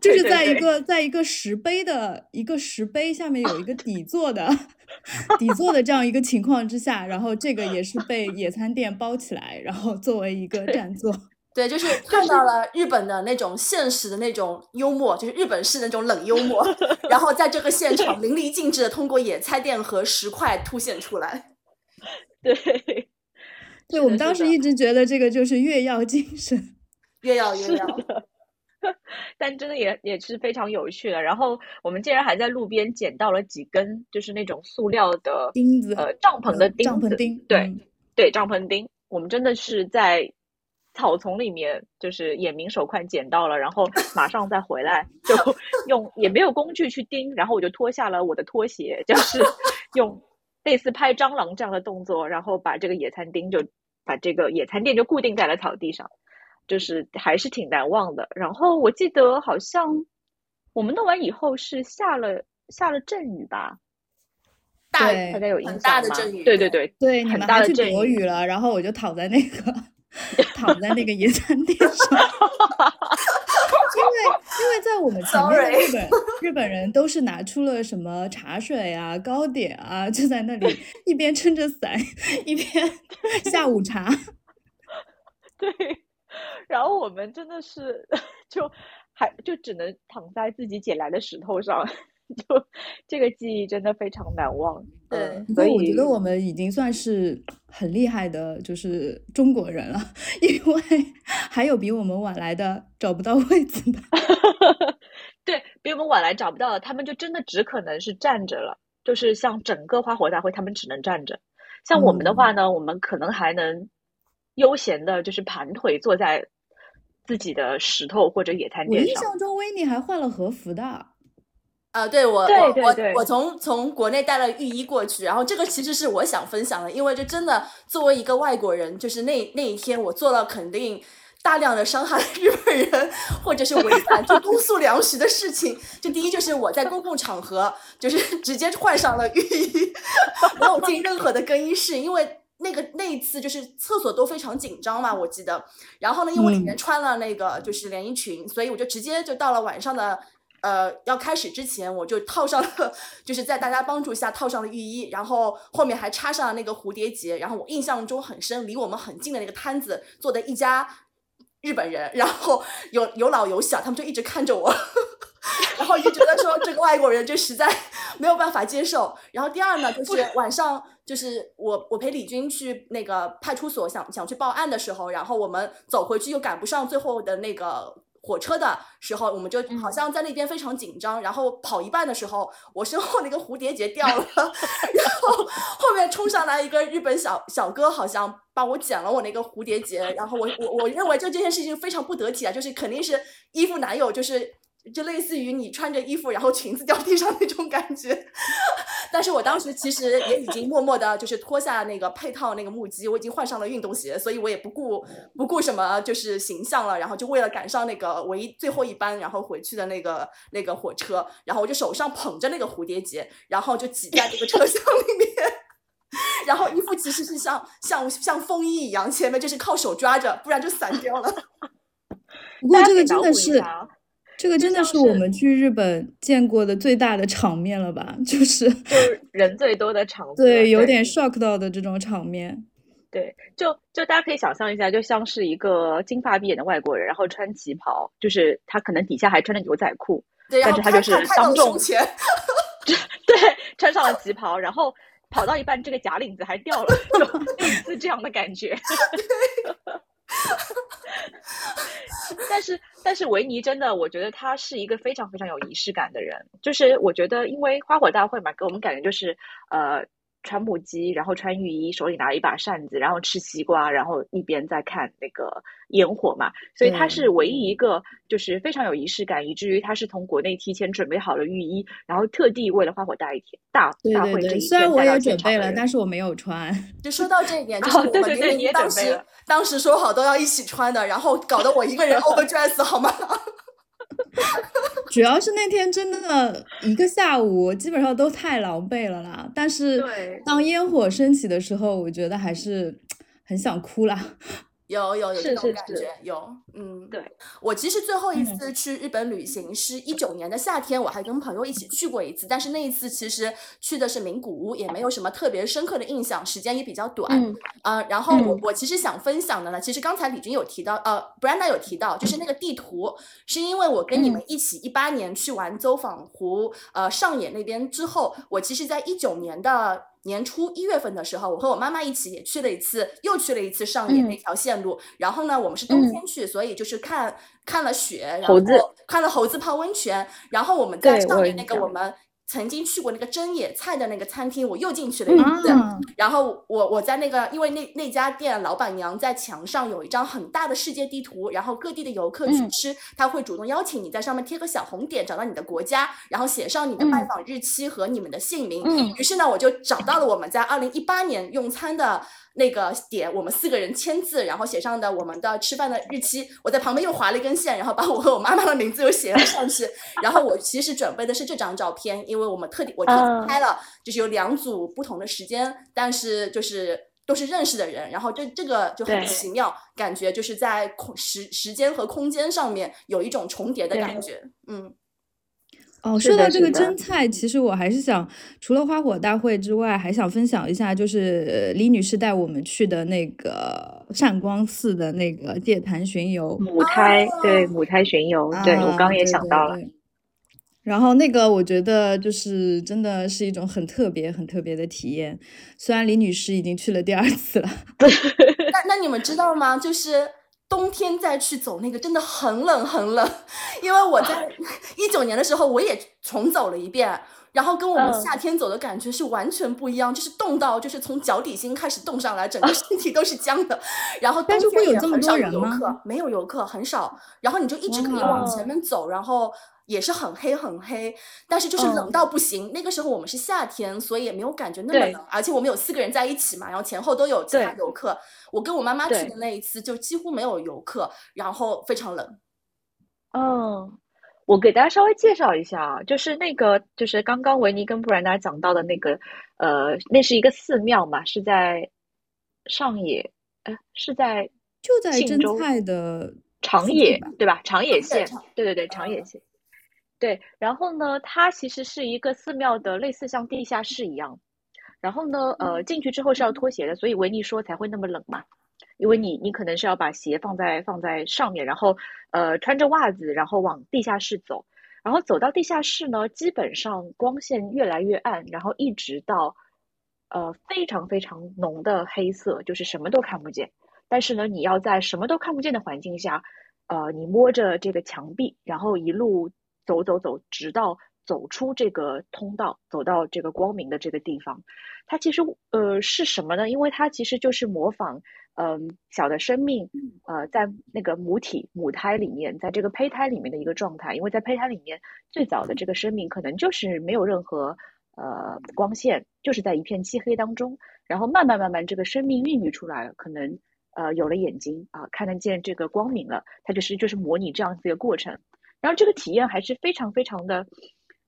Speaker 2: 就是在一个在一个石碑的一个石碑下面有一个底座的 底座的这样一个情况之下，然后这个也是被野餐垫包起来，然后作为一个占座。
Speaker 1: 对，就是看到了日本的那种现实的那种幽默，就是日本式那种冷幽默，然后在这个现场淋漓尽致的通过野餐垫和石块凸显出来。
Speaker 3: 对。
Speaker 2: 对我们当时一直觉得这个就是越要精神，
Speaker 1: 越要越要，
Speaker 3: 但真的也也是非常有趣的。然后我们竟然还在路边捡到了几根，就是那种塑料的
Speaker 2: 钉子，
Speaker 3: 呃，帐篷的钉
Speaker 2: 子，钉，
Speaker 3: 对对，帐篷钉。我们真的是在草丛里面，就是眼明手快捡到了，然后马上再回来，就 用也没有工具去钉，然后我就脱下了我的拖鞋，就是 用。类似拍蟑螂这样的动作，然后把这个野餐钉就把这个野餐垫就固定在了草地上，就是还是挺难忘的。然后我记得好像我们弄完以后是下了下了阵雨吧，
Speaker 1: 大
Speaker 3: 大家有印
Speaker 1: 象吗？
Speaker 3: 对对对
Speaker 2: 对，你们
Speaker 3: 还
Speaker 2: 去躲雨了，然后我就躺在那个 躺在那个野餐垫上。因为因为在我们前面的日本日本人都是拿出了什么茶水啊、糕点啊，就在那里 一边撑着伞一边下午茶。
Speaker 3: 对，然后我们真的是 就还就只能躺在自己捡来的石头上。就这个记忆真的非常难忘，
Speaker 1: 对，
Speaker 2: 所以我觉得我们已经算是很厉害的，就是中国人了，因为还有比我们晚来的找不到位子的，
Speaker 3: 对比我们晚来找不到的，他们就真的只可能是站着了，就是像整个花火大会，他们只能站着，像我们的话呢，我们可能还能悠闲的，就是盘腿坐在自己的石头或者野餐垫
Speaker 2: 上。我印象中，维尼还换了和服的。
Speaker 1: 啊，对我我我我从从国内带了浴衣过去，然后这个其实是我想分享的，因为这真的作为一个外国人，就是那那一天我做了肯定大量的伤害日本人或者是违反就 公诉粮食的事情。就第一就是我在公共场合就是直接换上了浴衣，没有进任何的更衣室，因为那个那一次就是厕所都非常紧张嘛，我记得。然后呢，因为里面穿了那个就是连衣裙，所以我就直接就到了晚上的。呃，要开始之前，我就套上了，就是在大家帮助下套上了浴衣，然后后面还插上了那个蝴蝶结。然后我印象中很深，离我们很近的那个摊子坐的一家日本人，然后有有老有小，他们就一直看着我，然后就觉得说这个外国人就实在没有办法接受。然后第二呢，就是晚上就是我我陪李军去那个派出所想想去报案的时候，然后我们走回去又赶不上最后的那个。火车的时候，我们就好像在那边非常紧张，然后跑一半的时候，我身后那个蝴蝶结掉了，然后后面冲上来一个日本小小哥，好像帮我捡了我那个蝴蝶结，然后我我我认为就这件事情非常不得体啊，就是肯定是衣服男友就是。就类似于你穿着衣服，然后裙子掉地上那种感觉，但是我当时其实也已经默默的，就是脱下那个配套那个木屐，我已经换上了运动鞋，所以我也不顾不顾什么就是形象了，然后就为了赶上那个唯一最后一班，然后回去的那个那个火车，然后我就手上捧着那个蝴蝶结，然后就挤在这个车厢里面，然后衣服其实是像像像风衣一样，前面就是靠手抓着，不然就散掉了。
Speaker 2: 不过这个真的是。这个真的是我们去日本见过的最大的场面了吧？就是
Speaker 3: 就是人最多的场，
Speaker 2: 对，有点 shock 到的这种场面。
Speaker 3: 对，就就大家可以想象一下，就像是一个金发碧眼的外国人，然后穿旗袍，就是他可能底下还穿着牛仔裤，
Speaker 1: 对，
Speaker 3: 但是他就是当众
Speaker 1: 前，
Speaker 3: 对，穿上了旗袍，然后跑到一半，这个假领子还掉了，就 类似这样的感觉。但是，但是维尼真的，我觉得他是一个非常非常有仪式感的人。就是我觉得，因为花火大会嘛，给我们感觉就是，呃。穿木屐，然后穿浴衣，手里拿一把扇子，然后吃西瓜，然后一边在看那个烟火嘛。所以他是唯一一个就是非常有仪式感，以至于他是从国内提前准备好了浴衣，然后特地为了花火大一天大大会这一天
Speaker 2: 虽然我也准备了，但是我没有穿。
Speaker 1: 就说到这一点，就是我们
Speaker 3: 明明
Speaker 1: 当时当时说好都要一起穿的，然后搞得我一个人 overdress 好吗？
Speaker 2: 主要是那天真的一个下午，基本上都太狼狈了啦。但是当烟火升起的时候，我觉得还是很想哭啦。
Speaker 1: 有有有这种感觉，有嗯，
Speaker 3: 对
Speaker 1: 我其实最后一次去日本旅行是一九年的夏天，我还跟朋友一起去过一次，但是那一次其实去的是名古屋，也没有什么特别深刻的印象，时间也比较短。
Speaker 3: 嗯
Speaker 1: 啊，然后我我其实想分享的呢，其实刚才李军有提到，呃，Brenda 有提到，就是那个地图，是因为我跟你们一起一八年去完走访湖，呃，上野那边之后，我其实在一九年的。年初一月份的时候，我和我妈妈一起也去了一次，又去了一次上野那条线路。然后呢，我们是冬天去，所以就是看看了雪，然后看了猴子泡温泉。然后我们在上野那个我们。曾经去过那个真野菜的那个餐厅，我又进去了一次。然后我我在那个，因为那那家店老板娘在墙上有一张很大的世界地图，然后各地的游客去吃，他会主动邀请你在上面贴个小红点，找到你的国家，然后写上你的拜访日期和你们的姓名。于是呢，我就找到了我们在二零一八年用餐的。那个点，我们四个人签字，然后写上的我们的吃饭的日期。我在旁边又划了一根线，然后把我和我妈妈的名字又写了上去。然后我其实准备的是这张照片，因为我们特地我特地拍了，就是有两组不同的时间，但是就是都是认识的人。然后这这个就很奇妙，感觉就是在空时时间和空间上面有一种重叠的感觉，嗯。
Speaker 2: 哦，说到这个蒸菜，其实我还是想，除了花火大会之外，还想分享一下，就是李女士带我们去的那个善光寺的那个戒坛巡游。
Speaker 3: 母胎对母胎巡游，对我刚刚也想到了。
Speaker 2: 然后那个我觉得就是真的是一种很特别、很特别的体验。虽然李女士已经去了第二次了，
Speaker 1: 那那你们知道吗？就是。冬天再去走那个真的很冷很冷，因为我在 一九年的时候我也重走了一遍，然后跟我们夏天走的感觉是完全不一样，就是冻到就是从脚底心开始冻上来，整个身体都是僵的。然后冬天也很少有游客，没有游客很少，然后你就一直可以往前面走，然后。也是很黑很黑，但是就是冷到不行。那个时候我们是夏天，所以也没有感觉那么冷。而且我们有四个人在一起嘛，然后前后都有其他游客。我跟我妈妈去的那一次就几乎没有游客，然后非常冷。
Speaker 3: 嗯，我给大家稍微介绍一下啊，就是那个就是刚刚维尼跟布兰达讲到的那个，呃，那是一个寺庙嘛，是在上野，呃，是在
Speaker 2: 就在真菜的
Speaker 3: 长野对吧？长野县，对对对，长野县。对，然后呢，它其实是一个寺庙的，类似像地下室一样。然后呢，呃，进去之后是要脱鞋的，所以维尼说才会那么冷嘛，因为你你可能是要把鞋放在放在上面，然后呃穿着袜子，然后往地下室走。然后走到地下室呢，基本上光线越来越暗，然后一直到呃非常非常浓的黑色，就是什么都看不见。但是呢，你要在什么都看不见的环境下，呃，你摸着这个墙壁，然后一路。走走走，直到走出这个通道，走到这个光明的这个地方。它其实呃是什么呢？因为它其实就是模仿嗯小的生命呃在那个母体母胎里面，在这个胚胎里面的一个状态。因为在胚胎里面，最早的这个生命可能就是没有任何呃光线，就是在一片漆黑当中。然后慢慢慢慢，这个生命孕育出来了，可能呃有了眼睛啊，看得见这个光明了。它就是就是模拟这样子一个过程。然后这个体验还是非常非常的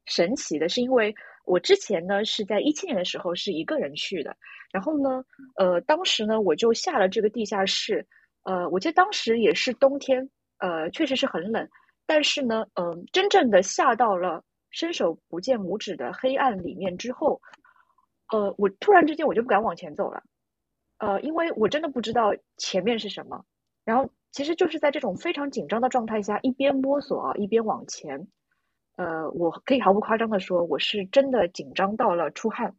Speaker 3: 神奇的，是因为我之前呢是在一七年的时候是一个人去的，然后呢，呃，当时呢我就下了这个地下室，呃，我记得当时也是冬天，呃，确实是很冷，但是呢，嗯，真正的下到了伸手不见五指的黑暗里面之后，呃，我突然之间我就不敢往前走了，呃，因为我真的不知道前面是什么，然后其实就是在这种非常紧张的状态下，一边摸索啊，一边往前。呃，我可以毫不夸张的说，我是真的紧张到了出汗。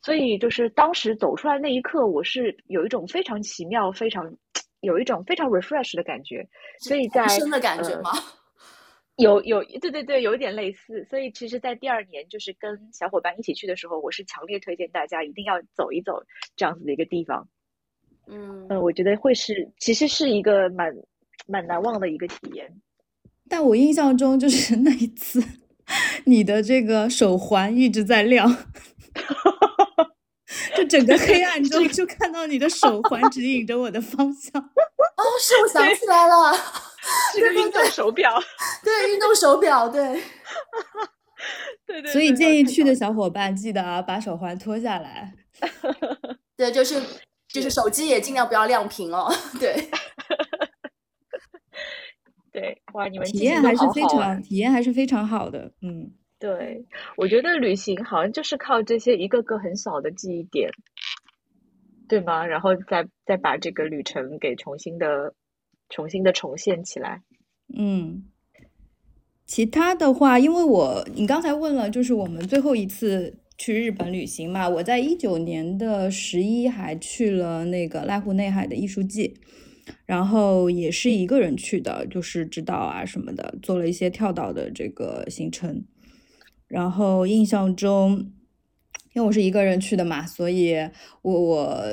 Speaker 3: 所以就是当时走出来那一刻，我是有一种非常奇妙、非常有一种非常 refresh 的感觉。所以在
Speaker 1: 生的感觉吗？
Speaker 3: 有有对对对，有一点类似。所以其实，在第二年就是跟小伙伴一起去的时候，我是强烈推荐大家一定要走一走这样子的一个地方。
Speaker 1: 嗯，
Speaker 3: 呃，我觉得会是其实是一个蛮蛮难忘的一个体验。
Speaker 2: 但我印象中就是那一次，你的这个手环一直在亮，就整个黑暗中就看到你的手环指引着我的方向。
Speaker 1: 哦，是我想起来了。
Speaker 3: 是个运动手表，
Speaker 1: 对运动手表，对，
Speaker 3: 对对。
Speaker 2: 所以建议去的小伙伴记得啊，把手环脱下来。
Speaker 1: 对，就是就是手机也尽量不要亮屏哦。对，
Speaker 3: 对，哇，你们
Speaker 2: 体验还是非常体验还是非常好的。嗯，
Speaker 3: 对，我觉得旅行好像就是靠这些一个个很小的记忆点，对吗？然后再再把这个旅程给重新的。重新的重现起来，
Speaker 2: 嗯，其他的话，因为我你刚才问了，就是我们最后一次去日本旅行嘛，我在一九年的十一还去了那个濑户内海的艺术季，然后也是一个人去的，就是指导啊什么的，做了一些跳岛的这个行程，然后印象中，因为我是一个人去的嘛，所以我我。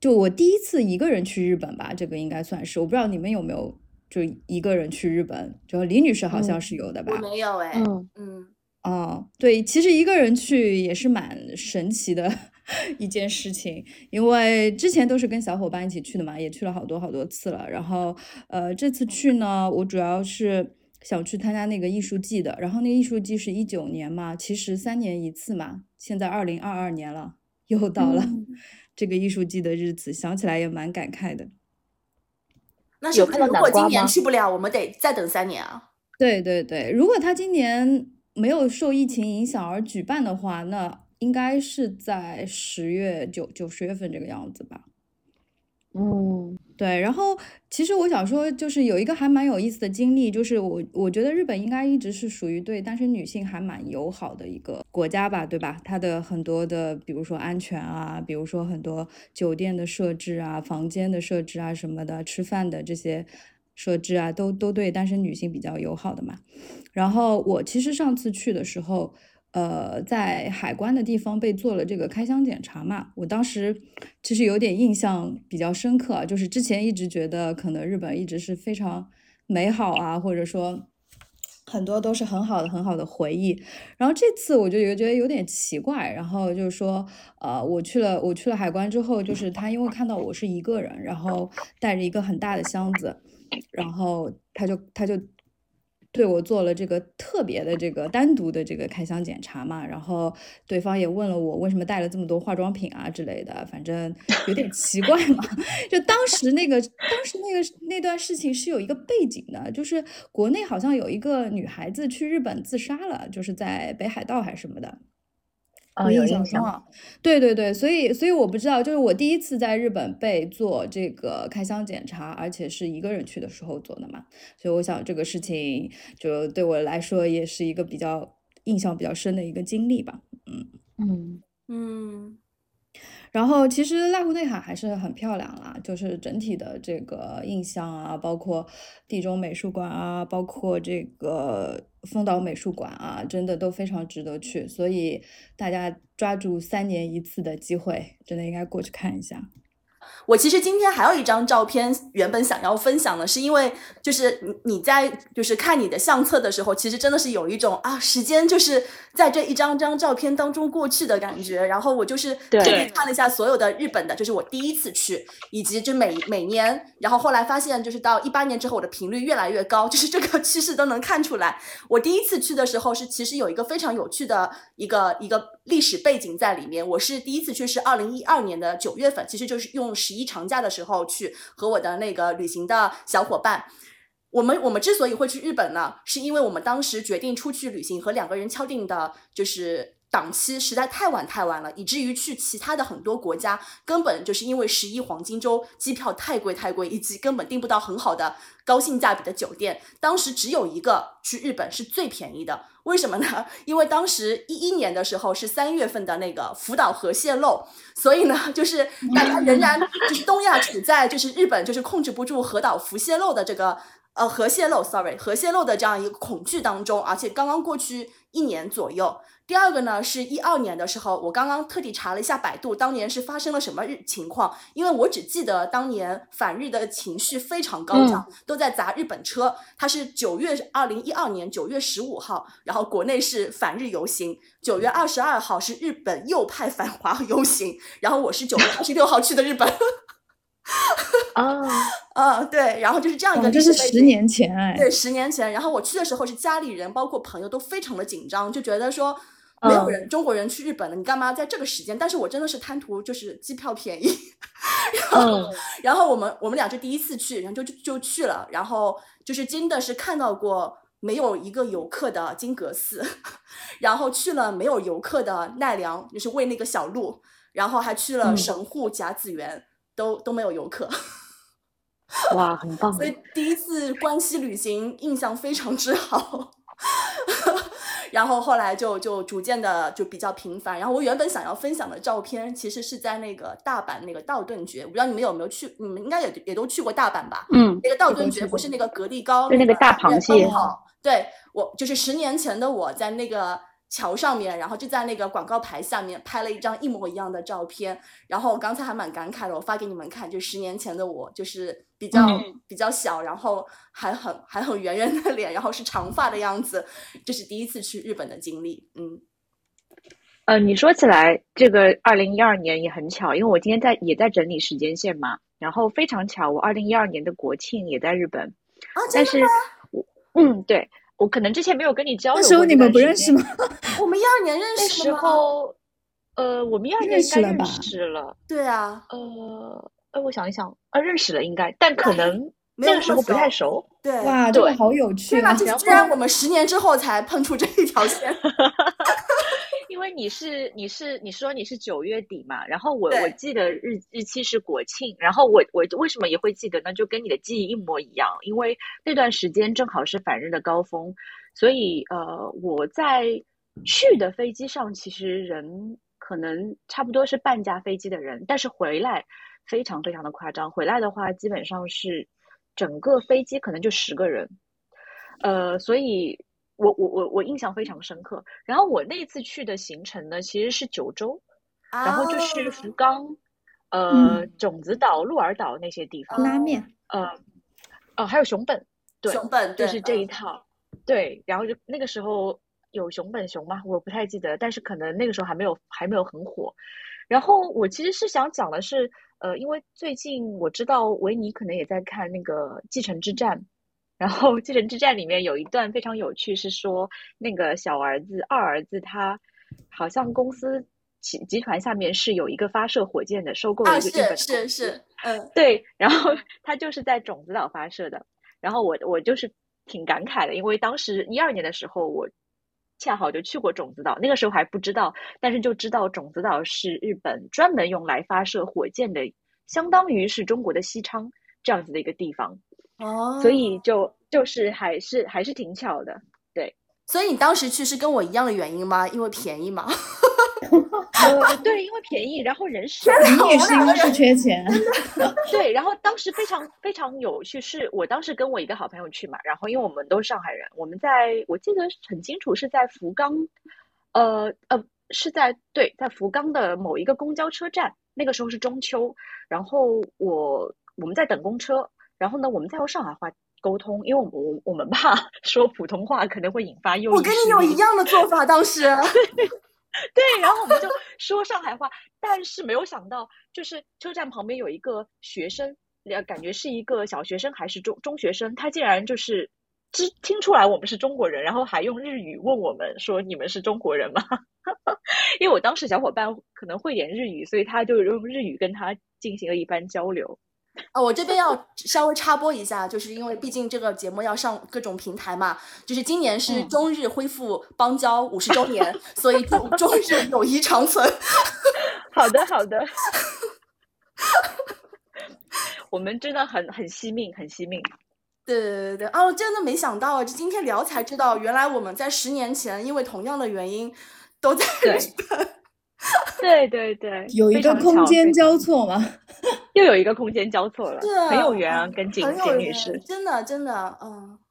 Speaker 2: 就我第一次一个人去日本吧，这个应该算是。我不知道你们有没有就一个人去日本，就李女士好像是有的吧？
Speaker 1: 我没有哎。嗯嗯。
Speaker 2: 哦，对，其实一个人去也是蛮神奇的 一件事情，因为之前都是跟小伙伴一起去的嘛，也去了好多好多次了。然后呃，这次去呢，我主要是想去参加那个艺术季的。然后那个艺术季是一九年嘛，其实三年一次嘛，现在二零二二年了，又到了。这个艺术季的日子，想起来也蛮感慨的。
Speaker 1: 那是如果今年去不了，我们得再等三年啊。
Speaker 2: 对对对，如果他今年没有受疫情影响而举办的话，那应该是在十月九九十月份这个样子吧。
Speaker 3: 嗯，
Speaker 2: 对，然后其实我想说，就是有一个还蛮有意思的经历，就是我我觉得日本应该一直是属于对单身女性还蛮友好的一个国家吧，对吧？它的很多的，比如说安全啊，比如说很多酒店的设置啊、房间的设置啊什么的，吃饭的这些设置啊，都都对单身女性比较友好的嘛。然后我其实上次去的时候。呃，在海关的地方被做了这个开箱检查嘛，我当时其实有点印象比较深刻，就是之前一直觉得可能日本一直是非常美好啊，或者说很多都是很好的很好的回忆，然后这次我就觉得有点奇怪，然后就是说，呃，我去了我去了海关之后，就是他因为看到我是一个人，然后带着一个很大的箱子，然后他就他就。对我做了这个特别的这个单独的这个开箱检查嘛，然后对方也问了我为什么带了这么多化妆品啊之类的，反正有点奇怪嘛。就当时那个当时那个那段事情是有一个背景的，就是国内好像有一个女孩子去日本自杀了，就是在北海道还是什么的。
Speaker 3: 我印象中
Speaker 2: 啊，对对对，所以所以我不知道，就是我第一次在日本被做这个开箱检查，而且是一个人去的时候做的嘛，所以我想这个事情就对我来说也是一个比较印象比较深的一个经历吧，
Speaker 3: 嗯。嗯。
Speaker 1: 嗯。
Speaker 2: 然后其实濑户内海还是很漂亮啦，就是整体的这个印象啊，包括地中美术馆啊，包括这个丰岛美术馆啊，真的都非常值得去，所以大家抓住三年一次的机会，真的应该过去看一下。
Speaker 1: 我其实今天还有一张照片，原本想要分享的，是因为就是你你在就是看你的相册的时候，其实真的是有一种啊，时间就是在这一张张照片当中过去的感觉。然后我就是特别看了一下所有的日本的，就是我第一次去，以及就每每年，然后后来发现就是到一八年之后，我的频率越来越高，就是这个趋势都能看出来。我第一次去的时候是其实有一个非常有趣的一个一个历史背景在里面。我是第一次去是二零一二年的九月份，其实就是用。十一长假的时候去和我的那个旅行的小伙伴，我们我们之所以会去日本呢，是因为我们当时决定出去旅行和两个人敲定的就是档期实在太晚太晚了，以至于去其他的很多国家根本就是因为十一黄金周机票太贵太贵，以及根本订不到很好的高性价比的酒店。当时只有一个去日本是最便宜的，为什么呢？因为当时一一年的时候是三月份的那个福岛核泄漏，所以呢，就是大家仍然 就是东亚处在就是日本就是控制不住核岛福泄漏的这个。呃，核泄漏，sorry，核泄漏的这样一个恐惧当中，而且刚刚过去一年左右。第二个呢，是一二年的时候，我刚刚特地查了一下百度，当年是发生了什么日情况？因为我只记得当年反日的情绪非常高涨，都在砸日本车。它是九月二零一二年九月十五号，然后国内是反日游行；九月二十二号是日本右派反华游行，然后我是九月二十六号去的日本。
Speaker 3: 啊，
Speaker 1: 嗯，对，然后就是这样一个，
Speaker 2: 这是十年前哎，
Speaker 1: 对，十年前，然后我去的时候是家里人，包括朋友都非常的紧张，就觉得说没有人中国人去日本了，你干嘛在这个时间？但是我真的是贪图就是机票便宜，然后然后我们我们俩就第一次去，然后就就就去了，然后就是真的是看到过没有一个游客的金阁寺，然后去了没有游客的奈良，就是喂那个小鹿，然后还去了神户甲子园。都都没有游客，
Speaker 3: 哇，很 棒！
Speaker 1: 所以第一次关西旅行印象非常之好，然后后来就就逐渐的就比较频繁。然后我原本想要分享的照片，其实是在那个大阪那个道顿崛，我不知道你们有没有去，你们应该也也都去过大阪吧？
Speaker 3: 嗯，
Speaker 1: 那个道顿崛不是那个格力高，
Speaker 3: 就那个大螃蟹。
Speaker 1: 对我就是十年前的我在那个。桥上面，然后就在那个广告牌下面拍了一张一模一样的照片。然后我刚才还蛮感慨的，我发给你们看，就十年前的我，就是比较比较小，然后还很还很圆圆的脸，然后是长发的样子，这是第一次去日本的经历。嗯，
Speaker 3: 呃，你说起来这个二零一二年也很巧，因为我今天在也在整理时间线嘛，然后非常巧，我二零一二年的国庆也在日本。
Speaker 1: 啊，
Speaker 3: 但是我嗯对。我可能之前没有跟你交流。
Speaker 2: 那时候你们不认识吗？
Speaker 1: 我们一二年认识。
Speaker 3: 的时候，呃，我们一二年应该认识了。
Speaker 1: 对啊。
Speaker 3: 呃，哎，我想一想，啊，认识了应该，但可能那个时候不太熟。
Speaker 1: 对。
Speaker 2: 哇，这个好有趣啊！
Speaker 1: 居然我们十年之后才碰出这一条线。
Speaker 3: 因为你是你是你说你是九月底嘛，然后我我记得日日期是国庆，然后我我为什么也会记得呢？就跟你的记忆一模一样，因为那段时间正好是反日的高峰，所以呃我在去的飞机上其实人可能差不多是半架飞机的人，但是回来非常非常的夸张，回来的话基本上是整个飞机可能就十个人，呃所以。我我我我印象非常深刻。然后我那次去的行程呢，其实是九州，然后就是福冈、呃种子岛、鹿儿岛那些地方。
Speaker 2: 拉面。
Speaker 3: 呃，哦，还有熊本。对，
Speaker 1: 熊本
Speaker 3: 就是这一套。对，然后就那个时候有熊本熊吗？我不太记得，但是可能那个时候还没有还没有很火。然后我其实是想讲的是，呃，因为最近我知道维尼可能也在看那个《继承之战》。然后《继承之战》里面有一段非常有趣，是说那个小儿子二儿子他好像公司集集团下面是有一个发射火箭的，收购了一个日本
Speaker 1: 是是是，嗯，
Speaker 3: 对。然后 他就是在种子岛发射的。然后我我就是挺感慨的，因为当时一二年的时候，我恰好就去过种子岛，那个时候还不知道，但是就知道种子岛是日本专门用来发射火箭的，相当于是中国的西昌这样子的一个地方。
Speaker 1: 哦，
Speaker 3: 所以就就是还是还是挺巧的，对。
Speaker 1: 所以你当时去是跟我一样的原因吗？因为便宜吗？
Speaker 3: 呃，对，因为便宜，然后人少。
Speaker 2: 你也是因为是缺钱。
Speaker 3: 对，然后当时非常非常有趣，是我当时跟我一个好朋友去嘛，然后因为我们都是上海人，我们在我记得很清楚是在福冈，呃呃，是在对，在福冈的某一个公交车站，那个时候是中秋，然后我我们在等公车。然后呢，我们再用上海话沟通，因为我我我们怕 说普通话可能会引发诱
Speaker 1: 我跟你有一样的做法，当时。
Speaker 3: 对，然后我们就说上海话，但是没有想到，就是车站旁边有一个学生，感觉是一个小学生还是中中学生，他竟然就是知听出来我们是中国人，然后还用日语问我们说：“你们是中国人吗？” 因为我当时小伙伴可能会点日语，所以他就用日语跟他进行了一番交流。
Speaker 1: 啊，我这边要稍微插播一下，就是因为毕竟这个节目要上各种平台嘛，就是今年是中日恢复邦交五十周年，所以中中日友谊长存。
Speaker 3: 好的，好的。我们真的很很惜命，很惜命。
Speaker 1: 对对对对，哦，真的没想到啊，就今天聊才知道，原来我们在十年前因为同样的原因都在日本。
Speaker 3: 对对对，
Speaker 2: 有一个空间交错吗？
Speaker 3: 又有一个空间交错了，
Speaker 1: 是
Speaker 3: 很有缘啊，跟景景女士，
Speaker 1: 真的真的，嗯。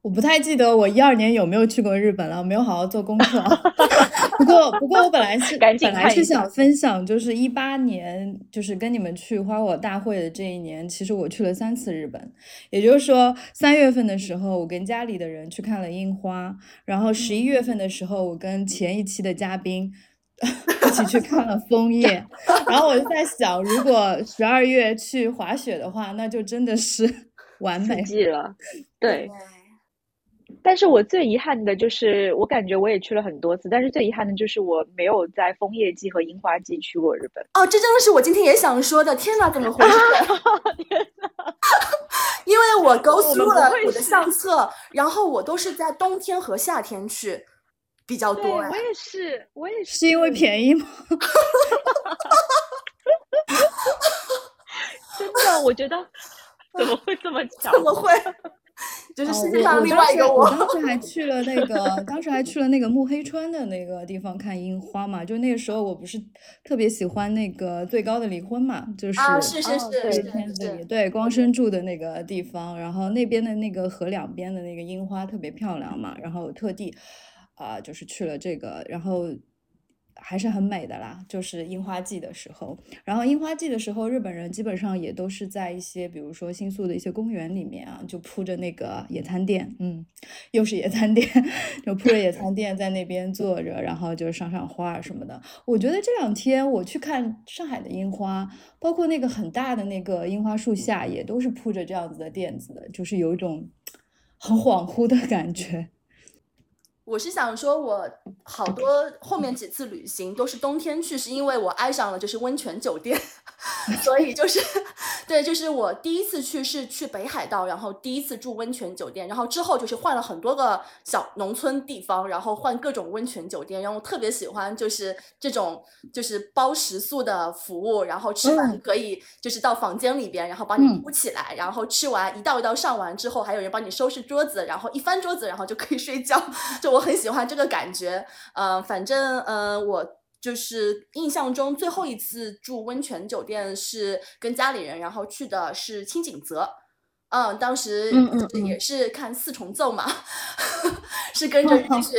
Speaker 2: 我不太记得我一二年有没有去过日本了，没有好好做功课。不过，不过我本来是本来是想分享，就是一八年，就是跟你们去花火大会的这一年，其实我去了三次日本。也就是说，三月份的时候，我跟家里的人去看了樱花，然后十一月份的时候，我跟前一期的嘉宾 一起去看了枫叶。然后我就在想，如果十二月去滑雪的话，那就真的是 完美
Speaker 3: 了。对。但是我最遗憾的就是，我感觉我也去了很多次，但是最遗憾的就是我没有在枫叶季和樱花季去过日本。
Speaker 1: 哦，这真的是我今天也想说的。天哪，怎么回事？
Speaker 3: 天哪！
Speaker 1: 因为我勾出了我的相册，然后我都是在冬天和夏天去比较多。
Speaker 3: 我也是，我也是。
Speaker 2: 是因为便宜吗？
Speaker 3: 真的，我觉得 怎么会这么巧？
Speaker 1: 怎么会？就是世界上另外一个我。
Speaker 2: 我当时还去了那个，当时还去了那个木黑川的那个地方看樱花嘛。就那个时候，我不是特别喜欢那个最高的离婚嘛，就是
Speaker 1: 啊，是是是，
Speaker 2: 对片子里对光生住的那个地方，然后那边的那个河两边的那个樱花特别漂亮嘛，然后特地啊，就是去了这个，然后。还是很美的啦，就是樱花季的时候。然后樱花季的时候，日本人基本上也都是在一些，比如说新宿的一些公园里面啊，就铺着那个野餐垫，嗯，又是野餐垫，就铺着野餐垫在那边坐着，然后就赏赏花什么的。我觉得这两天我去看上海的樱花，包括那个很大的那个樱花树下，也都是铺着这样子的垫子的，就是有一种很恍惚的感觉。
Speaker 1: 我是想说，我好多后面几次旅行都是冬天去，是因为我爱上了就是温泉酒店，所以就是对，就是我第一次去是去北海道，然后第一次住温泉酒店，然后之后就是换了很多个小农村地方，然后换各种温泉酒店，然后我特别喜欢就是这种就是包食宿的服务，然后吃完可以就是到房间里边，然后帮你铺起来，然后吃完一道一道上完之后，还有人帮你收拾桌子，然后一翻桌子，然后就可以睡觉，就我。我很喜欢这个感觉，嗯，反正嗯，我就是印象中最后一次住温泉酒店是跟家里人，然后去的是清景泽，嗯，当时也是看四重奏嘛，是跟着日雪，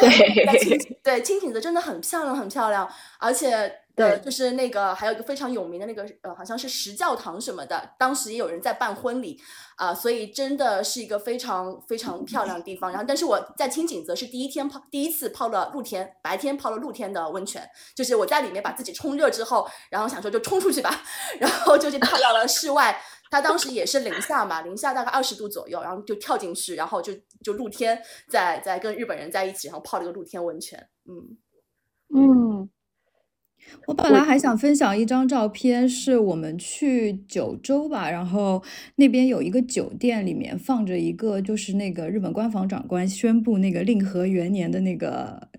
Speaker 1: 对，清景泽真的很漂亮，很漂亮，而且。对，就是那个，还有一个非常有名的那个，呃，好像是石教堂什么的，当时也有人在办婚礼，啊，所以真的是一个非常非常漂亮的地方。然后，但是我在清景泽是第一天泡，第一次泡了露天，白天泡了露天的温泉，就是我在里面把自己冲热之后，然后想说就冲出去吧，然后就去泡到了室外，它当时也是零下嘛，零下大概二十度左右，然后就跳进去，然后就就露天，在在跟日本人在一起，然后泡了个露天温泉，
Speaker 3: 嗯。嗯。
Speaker 2: 我本来还想分享一张照片，是我们去九州吧，然后那边有一个酒店，里面放着一个，就是那个日本官房长官宣布那个令和元年的那个。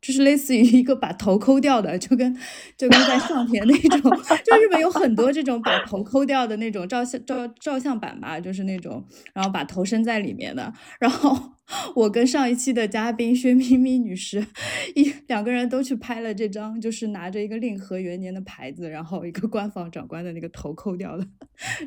Speaker 2: 就是类似于一个把头抠掉的，就跟就跟在上田那种，就日本有很多这种把头抠掉的那种照相照照相板吧，就是那种，然后把头伸在里面的。然后我跟上一期的嘉宾薛咪咪女士一两个人都去拍了这张，就是拿着一个令和元年的牌子，然后一个官方长官的那个头抠掉的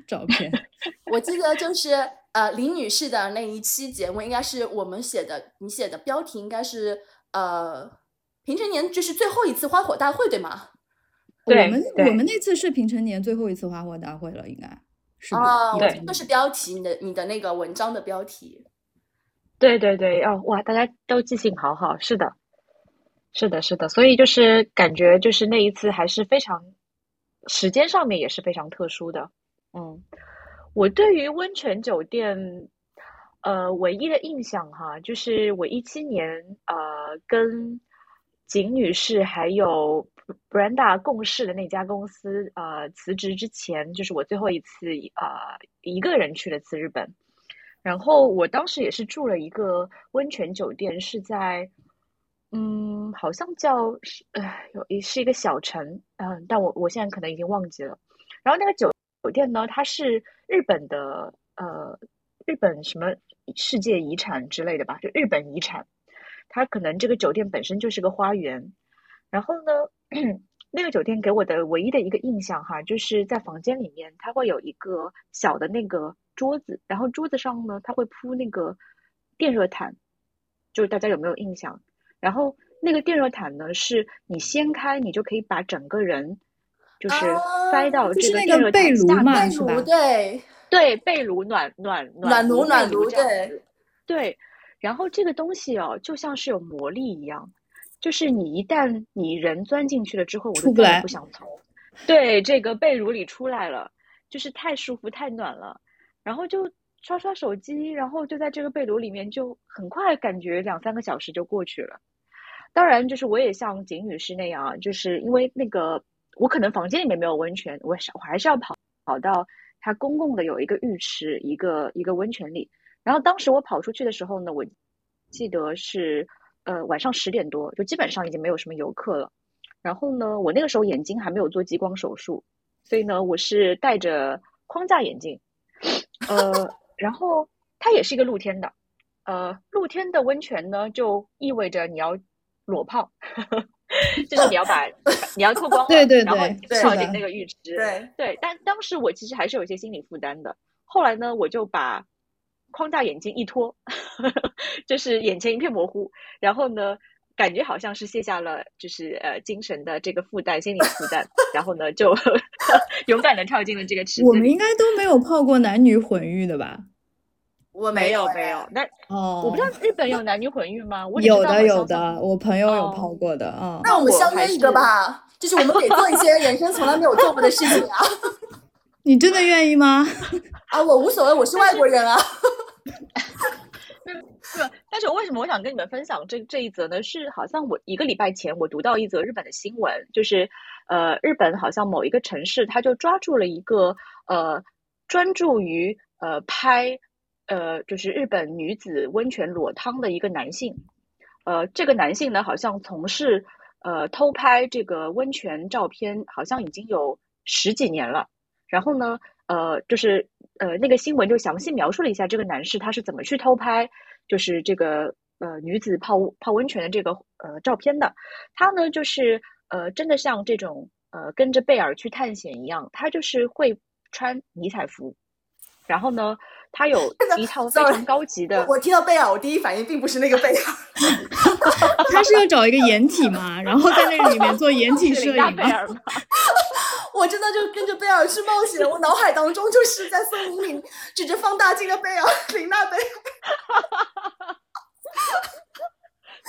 Speaker 2: 照片。
Speaker 1: 我记得就是呃李女士的那一期节目，应该是我们写的，你写的标题应该是呃。平成年就是最后一次花火大会，对吗？
Speaker 3: 对，
Speaker 2: 我们我们那次是平成年最后一次花火大会了，应该是
Speaker 1: 哦，这个是标题，你的你的那个文章的标题。
Speaker 3: 对对对，哦哇，大家都记性好好，是的，是的，是的，所以就是感觉就是那一次还是非常时间上面也是非常特殊的。嗯，我对于温泉酒店，呃，唯一的印象哈，就是我一七年呃跟。景女士还有 Brenda 共事的那家公司呃辞职之前，就是我最后一次呃一个人去了次日本。然后我当时也是住了一个温泉酒店，是在嗯，好像叫是呃有一是一个小城，嗯，但我我现在可能已经忘记了。然后那个酒酒店呢，它是日本的呃日本什么世界遗产之类的吧，就日本遗产。它可能这个酒店本身就是个花园。然后呢，那个酒店给我的唯一的一个印象哈，就是在房间里面，它会有一个小的那个桌子，然后桌子上呢，它会铺那个电热毯，就是大家有没有印象？然后那个电热毯呢，是你掀开，你就可以把整个人就是塞到这个电热毯下
Speaker 2: 面？
Speaker 1: 对
Speaker 3: 对，被炉暖暖
Speaker 1: 暖
Speaker 3: 炉
Speaker 1: 暖炉
Speaker 3: 对对。然后这个东西哦，就像是有魔力一样。就是你一旦你人钻进去了之后，我就再也不想从对这个被褥里出来了，就是太舒服太暖了，然后就刷刷手机，然后就在这个被褥里面，就很快感觉两三个小时就过去了。当然，就是我也像景女士那样，就是因为那个我可能房间里面没有温泉，我我还是要跑跑到它公共的有一个浴池，一个一个温泉里。然后当时我跑出去的时候呢，我记得是。呃，晚上十点多，就基本上已经没有什么游客了。然后呢，我那个时候眼睛还没有做激光手术，所以呢，我是戴着框架眼镜。呃，然后它也是一个露天的，呃，露天的温泉呢，就意味着你要裸泡，就是你要把你要脱光，
Speaker 2: 对对对，
Speaker 3: 然后跳进那个浴池，
Speaker 1: 对
Speaker 3: 对。但当时我其实还是有一些心理负担的。后来呢，我就把。框架眼镜一脱，就是眼前一片模糊，然后呢，感觉好像是卸下了，就是呃精神的这个负担、心理负担，然后呢，就 勇敢的跳进了这个池子。
Speaker 2: 我们应该都没有泡过男女混浴的吧？
Speaker 1: 我
Speaker 3: 没
Speaker 1: 有，
Speaker 3: 没有。那
Speaker 2: 哦，
Speaker 3: 我不知道日本有男女混浴吗？
Speaker 2: 有的，有的，我朋友有泡过的。嗯，
Speaker 1: 那我们相约一个吧，就是我们得做一些人生从来没有做过的事情啊。
Speaker 2: 你真的愿意吗？
Speaker 1: 啊，我无所谓，我是外国人啊。
Speaker 3: 是，但是我为什么我想跟你们分享这这一则呢？是好像我一个礼拜前我读到一则日本的新闻，就是呃，日本好像某一个城市，他就抓住了一个呃，专注于呃拍呃，就是日本女子温泉裸汤的一个男性。呃，这个男性呢，好像从事呃偷拍这个温泉照片，好像已经有十几年了。然后呢，呃，就是呃，那个新闻就详细描述了一下这个男士他是怎么去偷拍，就是这个呃女子泡泡温泉的这个呃照片的。他呢，就是呃，真的像这种呃跟着贝尔去探险一样，他就是会穿迷彩服，然后呢，他有 一套非常高级的。
Speaker 1: 我听到贝尔，我第一反应并不是那个贝尔，
Speaker 2: 他是要找一个掩体嘛，然后在那个里面做掩体摄影
Speaker 3: 吗？
Speaker 1: 我真的就跟着贝尔去冒险，我脑海当中就是在森林里举着放大镜的贝尔，林娜贝尔。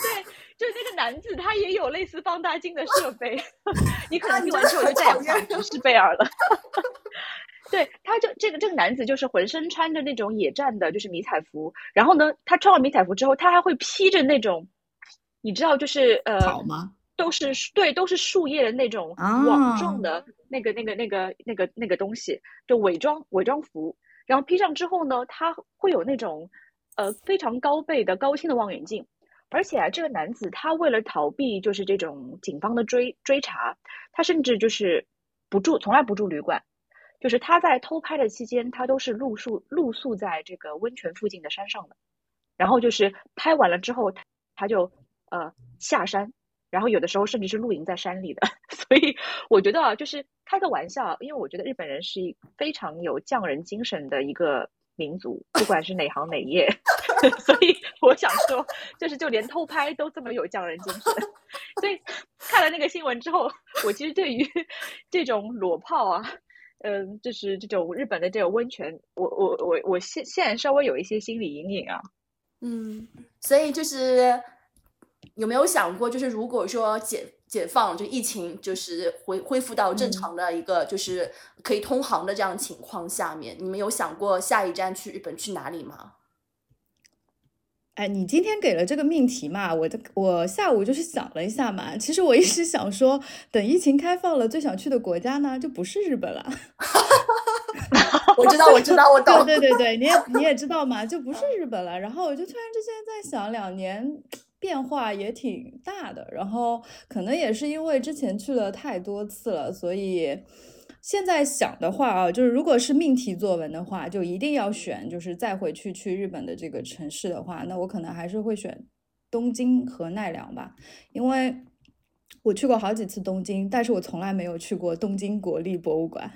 Speaker 3: 对，就那个男子，他也有类似放大镜的设备。你可能听完之后就再也不是贝尔了。对，他就这个这个男子就是浑身穿着那种野战的，就是迷彩服。然后呢，他穿完迷彩服之后，他还会披着那种，你知道，就是呃，
Speaker 2: 好吗？
Speaker 3: 都是对，都是树叶的那种网状的那个、那个、那个、那个、那个东西，就伪装伪装服。然后披上之后呢，他会有那种呃非常高倍的高清的望远镜。而且啊，这个男子他为了逃避就是这种警方的追追查，他甚至就是不住，从来不住旅馆。就是他在偷拍的期间，他都是露宿露宿在这个温泉附近的山上的。然后就是拍完了之后，他他就呃下山。然后有的时候甚至是露营在山里的，所以我觉得啊，就是开个玩笑，因为我觉得日本人是一非常有匠人精神的一个民族，不管是哪行哪业，所以我想说，就是就连偷拍都这么有匠人精神。所以看了那个新闻之后，我其实对于这种裸泡啊，嗯，就是这种日本的这种温泉，我我我我现现在稍微有一些心理阴影啊。
Speaker 1: 嗯，所以就是。有没有想过，就是如果说解解放，就疫情就是恢恢复到正常的一个，就是可以通航的这样情况下面，你们有想过下一站去日本去哪里吗？
Speaker 2: 哎，你今天给了这个命题嘛？我的我下午就是想了一下嘛。其实我一直想说，等疫情开放了，最想去的国家呢，就不是日本了。
Speaker 1: 我知道，我知道，我懂。
Speaker 2: 对对对对，你也你也知道嘛，就不是日本了。然后我就突然之间在想，两年变化也挺大的。然后可能也是因为之前去了太多次了，所以。现在想的话啊，就是如果是命题作文的话，就一定要选，就是再回去去日本的这个城市的话，那我可能还是会选东京和奈良吧，因为我去过好几次东京，但是我从来没有去过东京国立博物馆。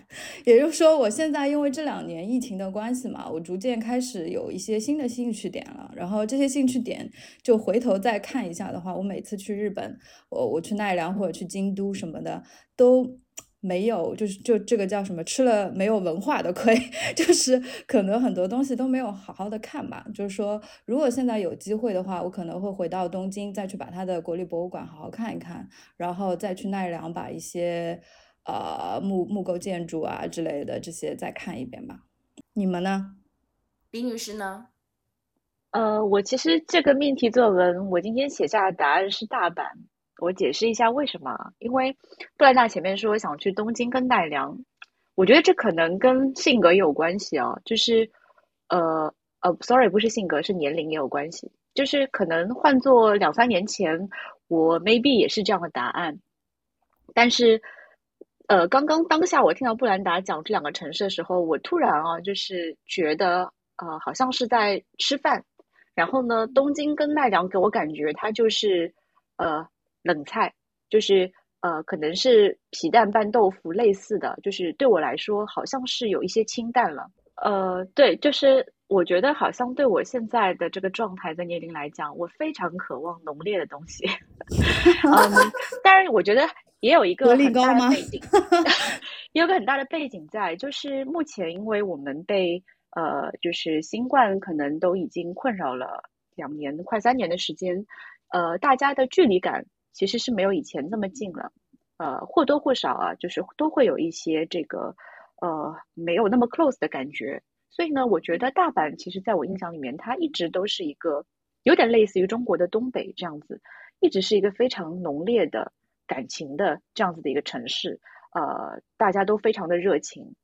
Speaker 2: 也就是说，我现在因为这两年疫情的关系嘛，我逐渐开始有一些新的兴趣点了，然后这些兴趣点就回头再看一下的话，我每次去日本，我我去奈良或者去京都什么的都。没有，就是就这个叫什么，吃了没有文化的亏，就是可能很多东西都没有好好的看吧。就是说，如果现在有机会的话，我可能会回到东京，再去把它的国立博物馆好好看一看，然后再去奈良把一些呃木木构建筑啊之类的这些再看一遍吧。你们呢？
Speaker 1: 李女士呢？
Speaker 3: 呃，我其实这个命题作文，我今天写下的答案是大阪。我解释一下为什么？因为布兰达前面说想去东京跟奈良，我觉得这可能跟性格有关系啊。就是，呃呃，sorry，不是性格，是年龄也有关系。就是可能换做两三年前，我 maybe 也是这样的答案。但是，呃，刚刚当下我听到布兰达讲这两个城市的时候，我突然啊，就是觉得啊，好像是在吃饭。然后呢，东京跟奈良给我感觉它就是呃。冷菜就是呃，可能是皮蛋拌豆腐类似的，就是对我来说好像是有一些清淡了。呃，对，就是我觉得好像对我现在的这个状态的年龄来讲，我非常渴望浓烈的东西。嗯，当然，我觉得也有一个很大的背景，也有个很大的背景在，就是目前因为我们被呃，就是新冠可能都已经困扰了两年快三年的时间，呃，大家的距离感。其实是没有以前那么近了，呃，或多或少啊，就是都会有一些这个，呃，没有那么 close 的感觉。所以呢，我觉得大阪其实在我印象里面，它一直都是一个有点类似于中国的东北这样子，一直是一个非常浓烈的感情的这样子的一个城市，呃，大家都非常的热情。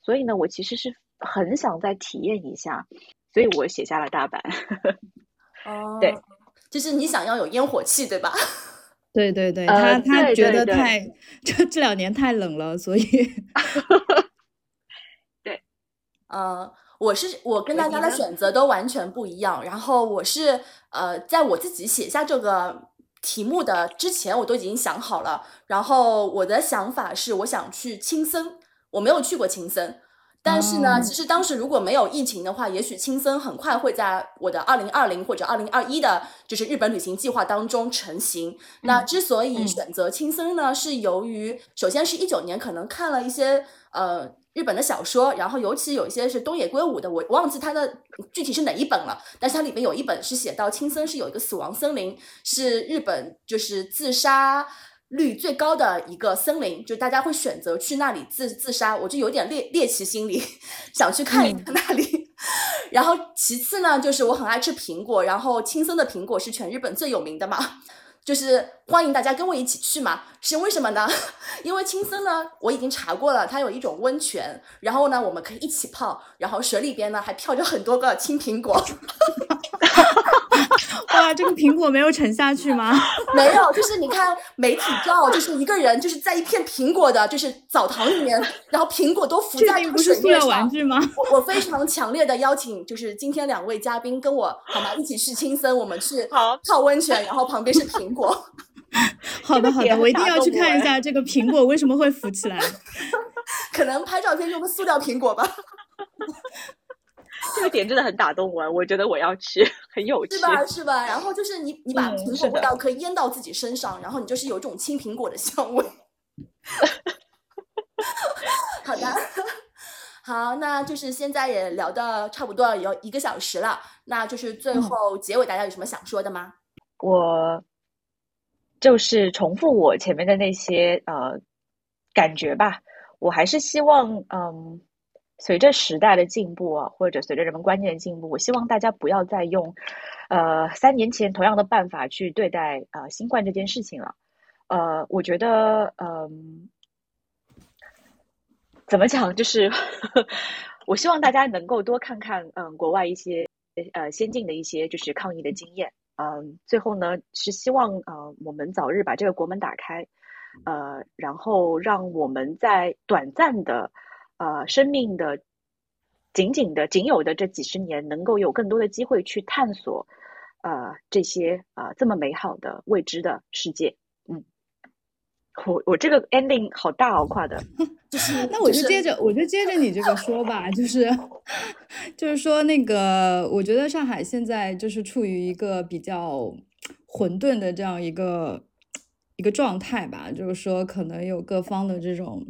Speaker 3: 所以呢，我其实是很想再体验一下，所以我写下了大阪。
Speaker 1: 哦，
Speaker 3: 对，
Speaker 1: 就是你想要有烟火气，对吧？
Speaker 2: 对对对，他他觉得太这这两年太冷了，所以
Speaker 3: 对，
Speaker 1: 呃，我是我跟大家的选择都完全不一样。然后我是呃，在我自己写下这个题目的之前，我都已经想好了。然后我的想法是，我想去青森，我没有去过青森。但是呢，其实当时如果没有疫情的话，也许青森很快会在我的二零二零或者二零二一的，就是日本旅行计划当中成型。那之所以选择青森呢，是由于首先是一九年可能看了一些呃日本的小说，然后尤其有一些是东野圭吾的，我忘记他的具体是哪一本了，但是它里面有一本是写到青森是有一个死亡森林，是日本就是自杀。率最高的一个森林，就大家会选择去那里自自杀，我就有点猎猎奇心理，想去看一看那里。然后其次呢，就是我很爱吃苹果，然后青森的苹果是全日本最有名的嘛。就是欢迎大家跟我一起去嘛，是为什么呢？因为青森呢，我已经查过了，它有一种温泉，然后呢，我们可以一起泡，然后水里边呢还飘着很多个青苹果。
Speaker 2: 哇，这个苹果没有沉下去吗？
Speaker 1: 没有，就是你看媒体照，就是一个人就是在一片苹果的，就是澡堂里面，然后苹果都浮在这个水面上。
Speaker 2: 玩具吗？
Speaker 1: 我我非常强烈的邀请，就是今天两位嘉宾跟我好吗？一起去青森，我们去泡温泉，然后旁边是苹。果，
Speaker 2: 好的好的，我一定要去看一下这个苹果为什么会浮起来。
Speaker 1: 可能拍照片用的塑料苹果吧。
Speaker 3: 这个点真的很打动我，我觉得我要吃，很有趣，
Speaker 1: 是吧？是吧？然后就是你，你把苹果味道可以腌到自己身上，然后你就是有一种青苹果的香味。好的，好，那就是现在也聊的差不多有一个小时了，那就是最后结尾，大家有什么想说的吗？
Speaker 3: 我。就是重复我前面的那些呃感觉吧，我还是希望嗯随着时代的进步啊，或者随着人们观念的进步，我希望大家不要再用，呃，三年前同样的办法去对待呃新冠这件事情了。呃，我觉得，嗯，怎么讲，就是 我希望大家能够多看看，嗯，国外一些呃先进的一些就是抗疫的经验。嗯，最后呢，是希望呃我们早日把这个国门打开，呃，然后让我们在短暂的。呃，生命的仅仅的仅有的这几十年，能够有更多的机会去探索，呃，这些啊这么美好的未知的世界。嗯，我我这个 ending 好大哦跨的，
Speaker 1: 就是
Speaker 2: 那我就接着我就接着你这个说吧，就是 就是说那个，我觉得上海现在就是处于一个比较混沌的这样一个一个状态吧，就是说可能有各方的这种。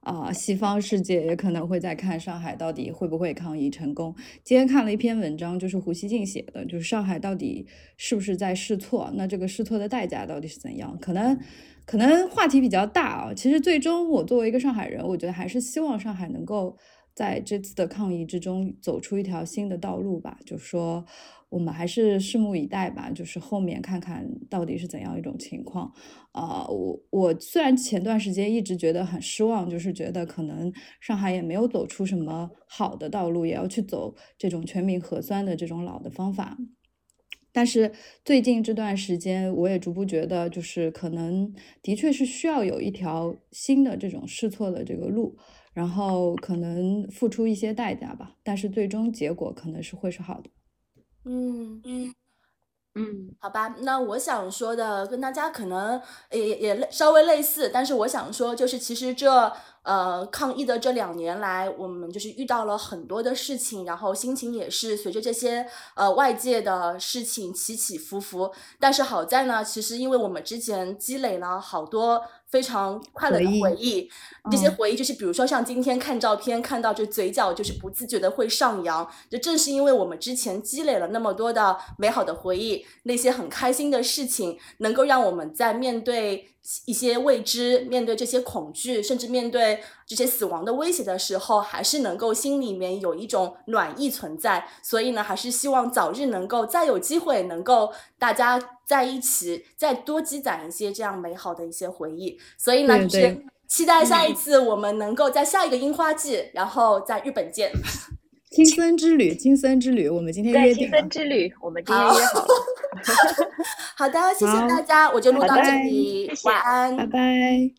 Speaker 2: 啊，西方世界也可能会在看上海到底会不会抗疫成功。今天看了一篇文章，就是胡锡进写的，就是上海到底是不是在试错？那这个试错的代价到底是怎样？可能，可能话题比较大啊。其实最终，我作为一个上海人，我觉得还是希望上海能够在这次的抗疫之中走出一条新的道路吧。就说。我们还是拭目以待吧，就是后面看看到底是怎样一种情况。啊，我我虽然前段时间一直觉得很失望，就是觉得可能上海也没有走出什么好的道路，也要去走这种全民核酸的这种老的方法。但是最近这段时间，我也逐步觉得，就是可能的确是需要有一条新的这种试错的这个路，然后可能付出一些代价吧，但是最终结果可能是会是好的。
Speaker 1: 嗯嗯
Speaker 3: 嗯，
Speaker 1: 好吧，那我想说的跟大家可能也也稍微类似，但是我想说就是其实这。呃，抗疫的这两年来，我们就是遇到了很多的事情，然后心情也是随着这些呃外界的事情起起伏伏。但是好在呢，其实因为我们之前积累了好多非常快乐的回忆，这些回忆就是比如说像今天看照片看到这嘴角就是不自觉的会上扬，就正是因为我们之前积累了那么多的美好的回忆，那些很开心的事情，能够让我们在面对。一些未知，面对这些恐惧，甚至面对这些死亡的威胁的时候，还是能够心里面有一种暖意存在。所以呢，还是希望早日能够再有机会，能够大家在一起，再多积攒一些这样美好的一些回忆。所以呢，就是期待下一次我们能够在下一个樱花季，然后在日本见。
Speaker 2: 青森之旅，青森之旅，我们今天约
Speaker 3: 定。青森之旅，我们今天约好了。
Speaker 1: 好的，谢谢大家，我就录到这里，晚安，
Speaker 2: 拜拜。